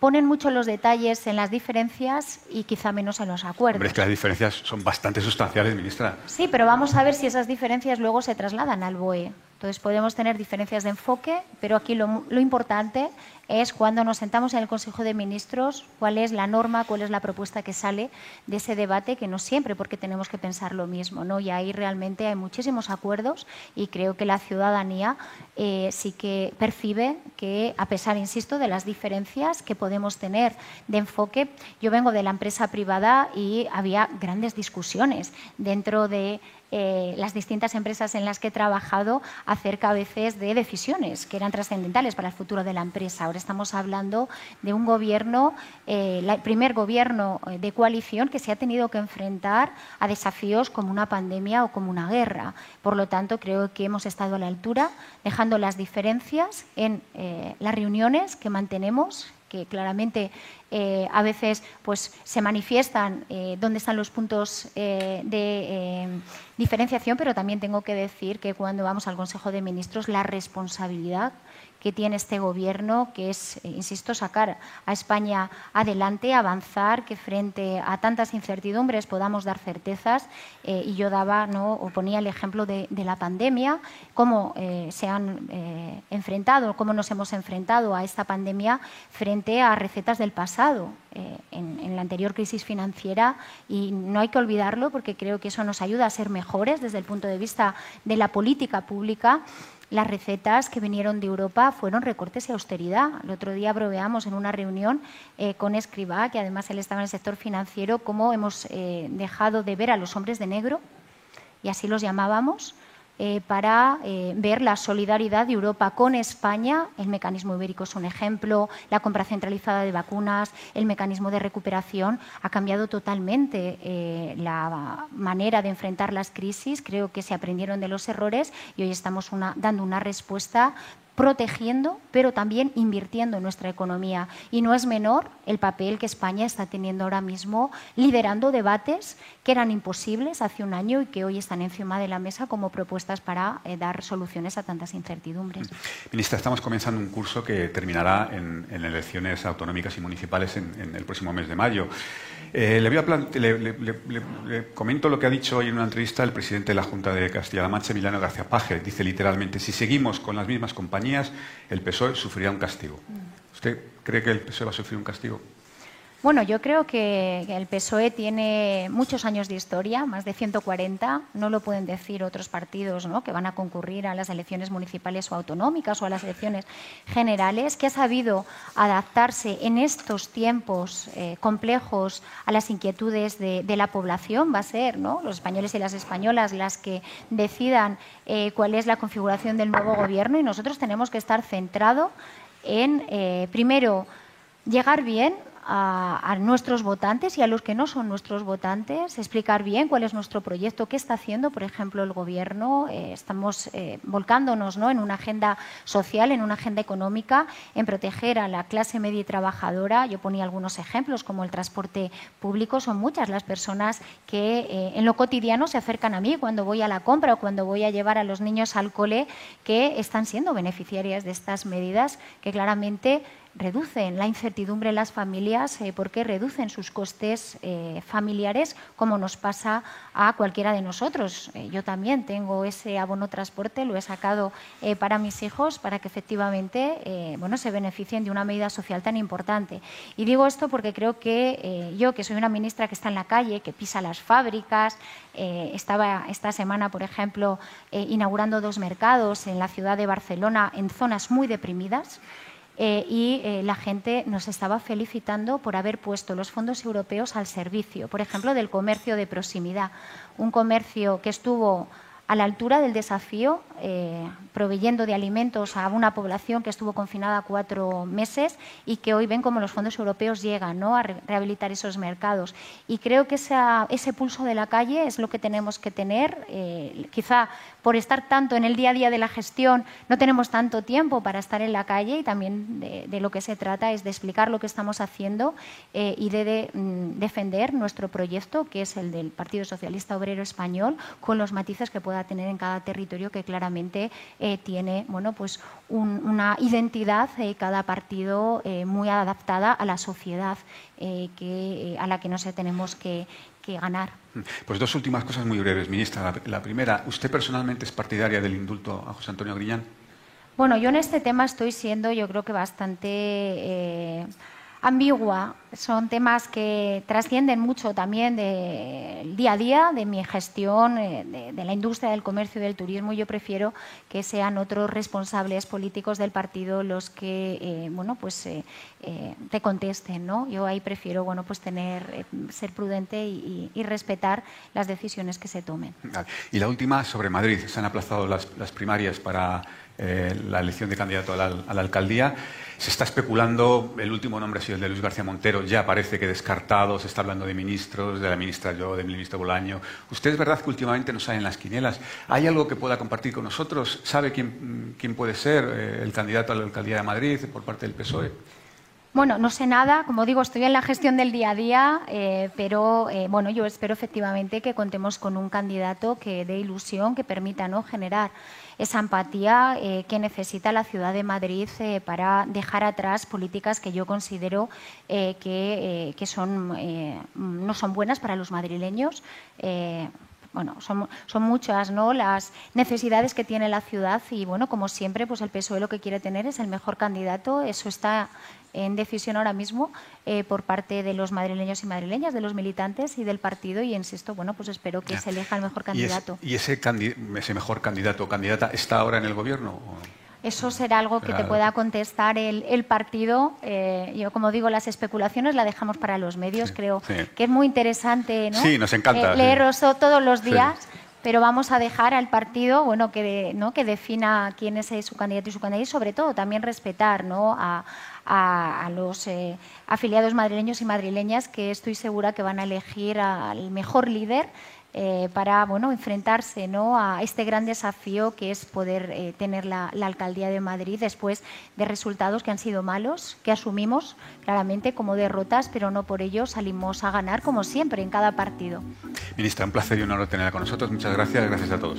S1: ponen mucho los detalles en las diferencias y quizá menos en los acuerdos.
S5: Hombre, es que las diferencias son bastante sustanciales, ministra.
S1: Sí, pero vamos a ver si esas diferencias luego se trasladan al BOE. Entonces podemos tener diferencias de enfoque, pero aquí lo, importante es cuando nos sentamos en el Consejo de Ministros, cuál es la norma, cuál es la propuesta que sale de ese debate, que no siempre porque tenemos que pensar lo mismo, ¿no? Y ahí realmente hay muchísimos acuerdos y creo que la ciudadanía eh, sí que percibe que, a pesar, insisto, de las diferencias que podemos tener de enfoque, yo vengo de la empresa privada y había grandes discusiones dentro de eh, las distintas empresas en las que he trabajado acerca a veces de decisiones que eran trascendentales para el futuro de la empresa. Ahora estamos hablando de un gobierno, eh, el primer gobierno eh, de coalición que se ha tenido que enfrentar a desafíos como una pandemia o como una guerra. Por lo tanto, creo que hemos estado a la altura, dejando las diferencias en las reuniones que mantenemos que claramente eh, a veces pues, se manifiestan eh, dónde están los puntos eh, de diferenciación, pero también tengo que decir que cuando vamos al Consejo de Ministros la responsabilidad que tiene este gobierno, que es, insisto, sacar a España adelante, avanzar, que frente a tantas incertidumbres podamos dar certezas. Y yo daba, ¿no? o ponía el ejemplo de, la pandemia, cómo se han enfrentado, cómo nos hemos enfrentado a esta pandemia frente a recetas del pasado. En, en, la anterior crisis financiera y no hay que olvidarlo porque creo que eso nos ayuda a ser mejores desde el punto de vista de la política pública las recetas que vinieron de Europa fueron recortes y austeridad. El otro día broveamos en una reunión eh, con Escribá, que además él estaba en el sector financiero, cómo hemos eh, dejado de ver a los hombres de negro, y así los llamábamos, eh, para eh, ver la solidaridad de Europa con España. El mecanismo ibérico es un ejemplo, la compra centralizada de vacunas, el mecanismo de recuperación ha cambiado totalmente eh, la manera de enfrentar las crisis. Creo que se aprendieron de los errores y hoy estamos dando una respuesta protegiendo, pero también invirtiendo en nuestra economía. Y no es menor el papel que España está teniendo ahora mismo liderando debates que eran imposibles hace un año y que hoy están encima de la mesa como propuestas para eh, dar soluciones a tantas incertidumbres.
S5: Ministra, estamos comenzando un curso que terminará en, elecciones autonómicas y municipales en, el próximo mes de mayo. Eh, le, comento lo que ha dicho hoy en una entrevista el presidente de la Junta de Castilla-La Mancha, Emiliano García Paje. Dice literalmente, si seguimos con las mismas compañías, el PSOE sufrirá un castigo. ¿Usted cree que el PSOE va a sufrir un castigo?
S1: Bueno, yo creo que el PSOE tiene muchos años de historia, más de 140. No lo pueden decir otros partidos ¿no? que van a concurrir a las elecciones municipales o autonómicas o a las elecciones generales, que ha sabido adaptarse en estos tiempos eh, complejos a las inquietudes de, la población. Va a ser ¿no? los españoles y las españolas las que decidan eh, cuál es la configuración del nuevo gobierno y nosotros tenemos que estar centrados en, eh, primero, llegar bien a, nuestros votantes y a los que no son nuestros votantes, explicar bien cuál es nuestro proyecto, qué está haciendo, por ejemplo, el Gobierno. Eh, estamos eh, volcándonos ¿no? en una agenda social, en una agenda económica, en proteger a la clase media y trabajadora. Yo ponía algunos ejemplos, como el transporte público. Son muchas las personas que eh, en lo cotidiano se acercan a mí cuando voy a la compra o cuando voy a llevar a los niños al cole, que están siendo beneficiarias de estas medidas que claramente reducen la incertidumbre en las familias eh, porque reducen sus costes eh, familiares, como nos pasa a cualquiera de nosotros. Eh, yo también tengo ese abono transporte, lo he sacado para mis hijos para que efectivamente bueno, se beneficien de una medida social tan importante. Y digo esto porque creo que yo, que soy una ministra que está en la calle, que pisa las fábricas, estaba esta semana, por ejemplo, inaugurando dos mercados en la ciudad de Barcelona en zonas muy deprimidas. Eh, y eh, la gente nos estaba felicitando por haber puesto los fondos europeos al servicio, por ejemplo, del comercio de proximidad, un comercio que estuvo a la altura del desafío, eh, proveyendo de alimentos a una población que estuvo confinada cuatro meses y que hoy ven como los fondos europeos llegan ¿no? a rehabilitar esos mercados. Y creo que ese pulso de la calle es lo que tenemos que tener. Eh, quizá por estar tanto en el día a día de la gestión no tenemos tanto tiempo para estar en la calle y también de, lo que se trata es de explicar lo que estamos haciendo eh, y de, mm, defender nuestro proyecto, que es el del Partido Socialista Obrero Español, con los matices que pueda a tener en cada territorio que claramente eh, tiene bueno, pues una identidad, eh, cada partido eh, muy adaptada a la sociedad que, a la que nos tenemos que, ganar.
S5: Pues dos últimas cosas muy breves, ministra. La, primera, ¿usted personalmente es partidaria del indulto a José Antonio Griñán?
S1: Bueno, yo en este tema estoy siendo, yo creo que bastante ambigua. Son temas que trascienden mucho también del día a día, de mi gestión, eh, de, la industria del comercio y del turismo. Yo prefiero que sean otros responsables políticos del partido los que, eh, bueno, pues eh, te contesten, ¿no? Yo ahí prefiero, bueno, pues tener, ser prudente y, respetar las decisiones que se tomen.
S5: Y la última sobre Madrid. Se han aplazado las, primarias para la elección de candidato a la alcaldía. Se está especulando, el último nombre ha sido el de Luis García Montero, ya parece que descartado, se está hablando de ministros, de la ministra yo, del ministro Bolaño. Usted es verdad que últimamente no salen las quinielas. ¿Hay algo que pueda compartir con nosotros? ¿Sabe quién, quién puede ser eh, el candidato a la alcaldía de Madrid por parte del PSOE?
S1: Bueno, no sé nada, como digo, estoy en la gestión del día a día, eh, pero eh, bueno, yo espero efectivamente que contemos con un candidato que dé ilusión, que permita ¿no? generar esa empatía eh, que necesita la ciudad de Madrid para dejar atrás políticas que yo considero que, que son, no son buenas para los madrileños bueno, son, son, muchas ¿no? las necesidades que tiene la ciudad y bueno, como siempre, pues el PSOE lo que quiere tener es el mejor candidato. Eso está en decisión ahora mismo eh, por parte de los madrileños y madrileñas, de los militantes y del partido y insisto, bueno, pues espero que se elija el mejor candidato.
S5: ¿Y, ese, ese, mejor candidato o candidata está ahora en el gobierno?
S1: Eso será algo que te pueda contestar el, partido. Eh, yo, como digo, las especulaciones las dejamos para los medios. Creo que es muy interesante ¿no?
S5: sí, nos encanta,
S1: eh, leerlos todos los días pero vamos a dejar al partido bueno, que, ¿no? que defina quién es su candidato y su candidata y sobre todo también respetar ¿no? a, a, los eh, afiliados madrileños y madrileñas que estoy segura que van a elegir al mejor líder eh, para bueno, enfrentarse ¿no? a este gran desafío que es poder eh, tener la, alcaldía de Madrid después de resultados que han sido malos, que asumimos claramente como derrotas, pero no por ello salimos a ganar como siempre en cada partido.
S5: Ministra, un placer y un honor tenerla con nosotros. Muchas gracias. Gracias a todos.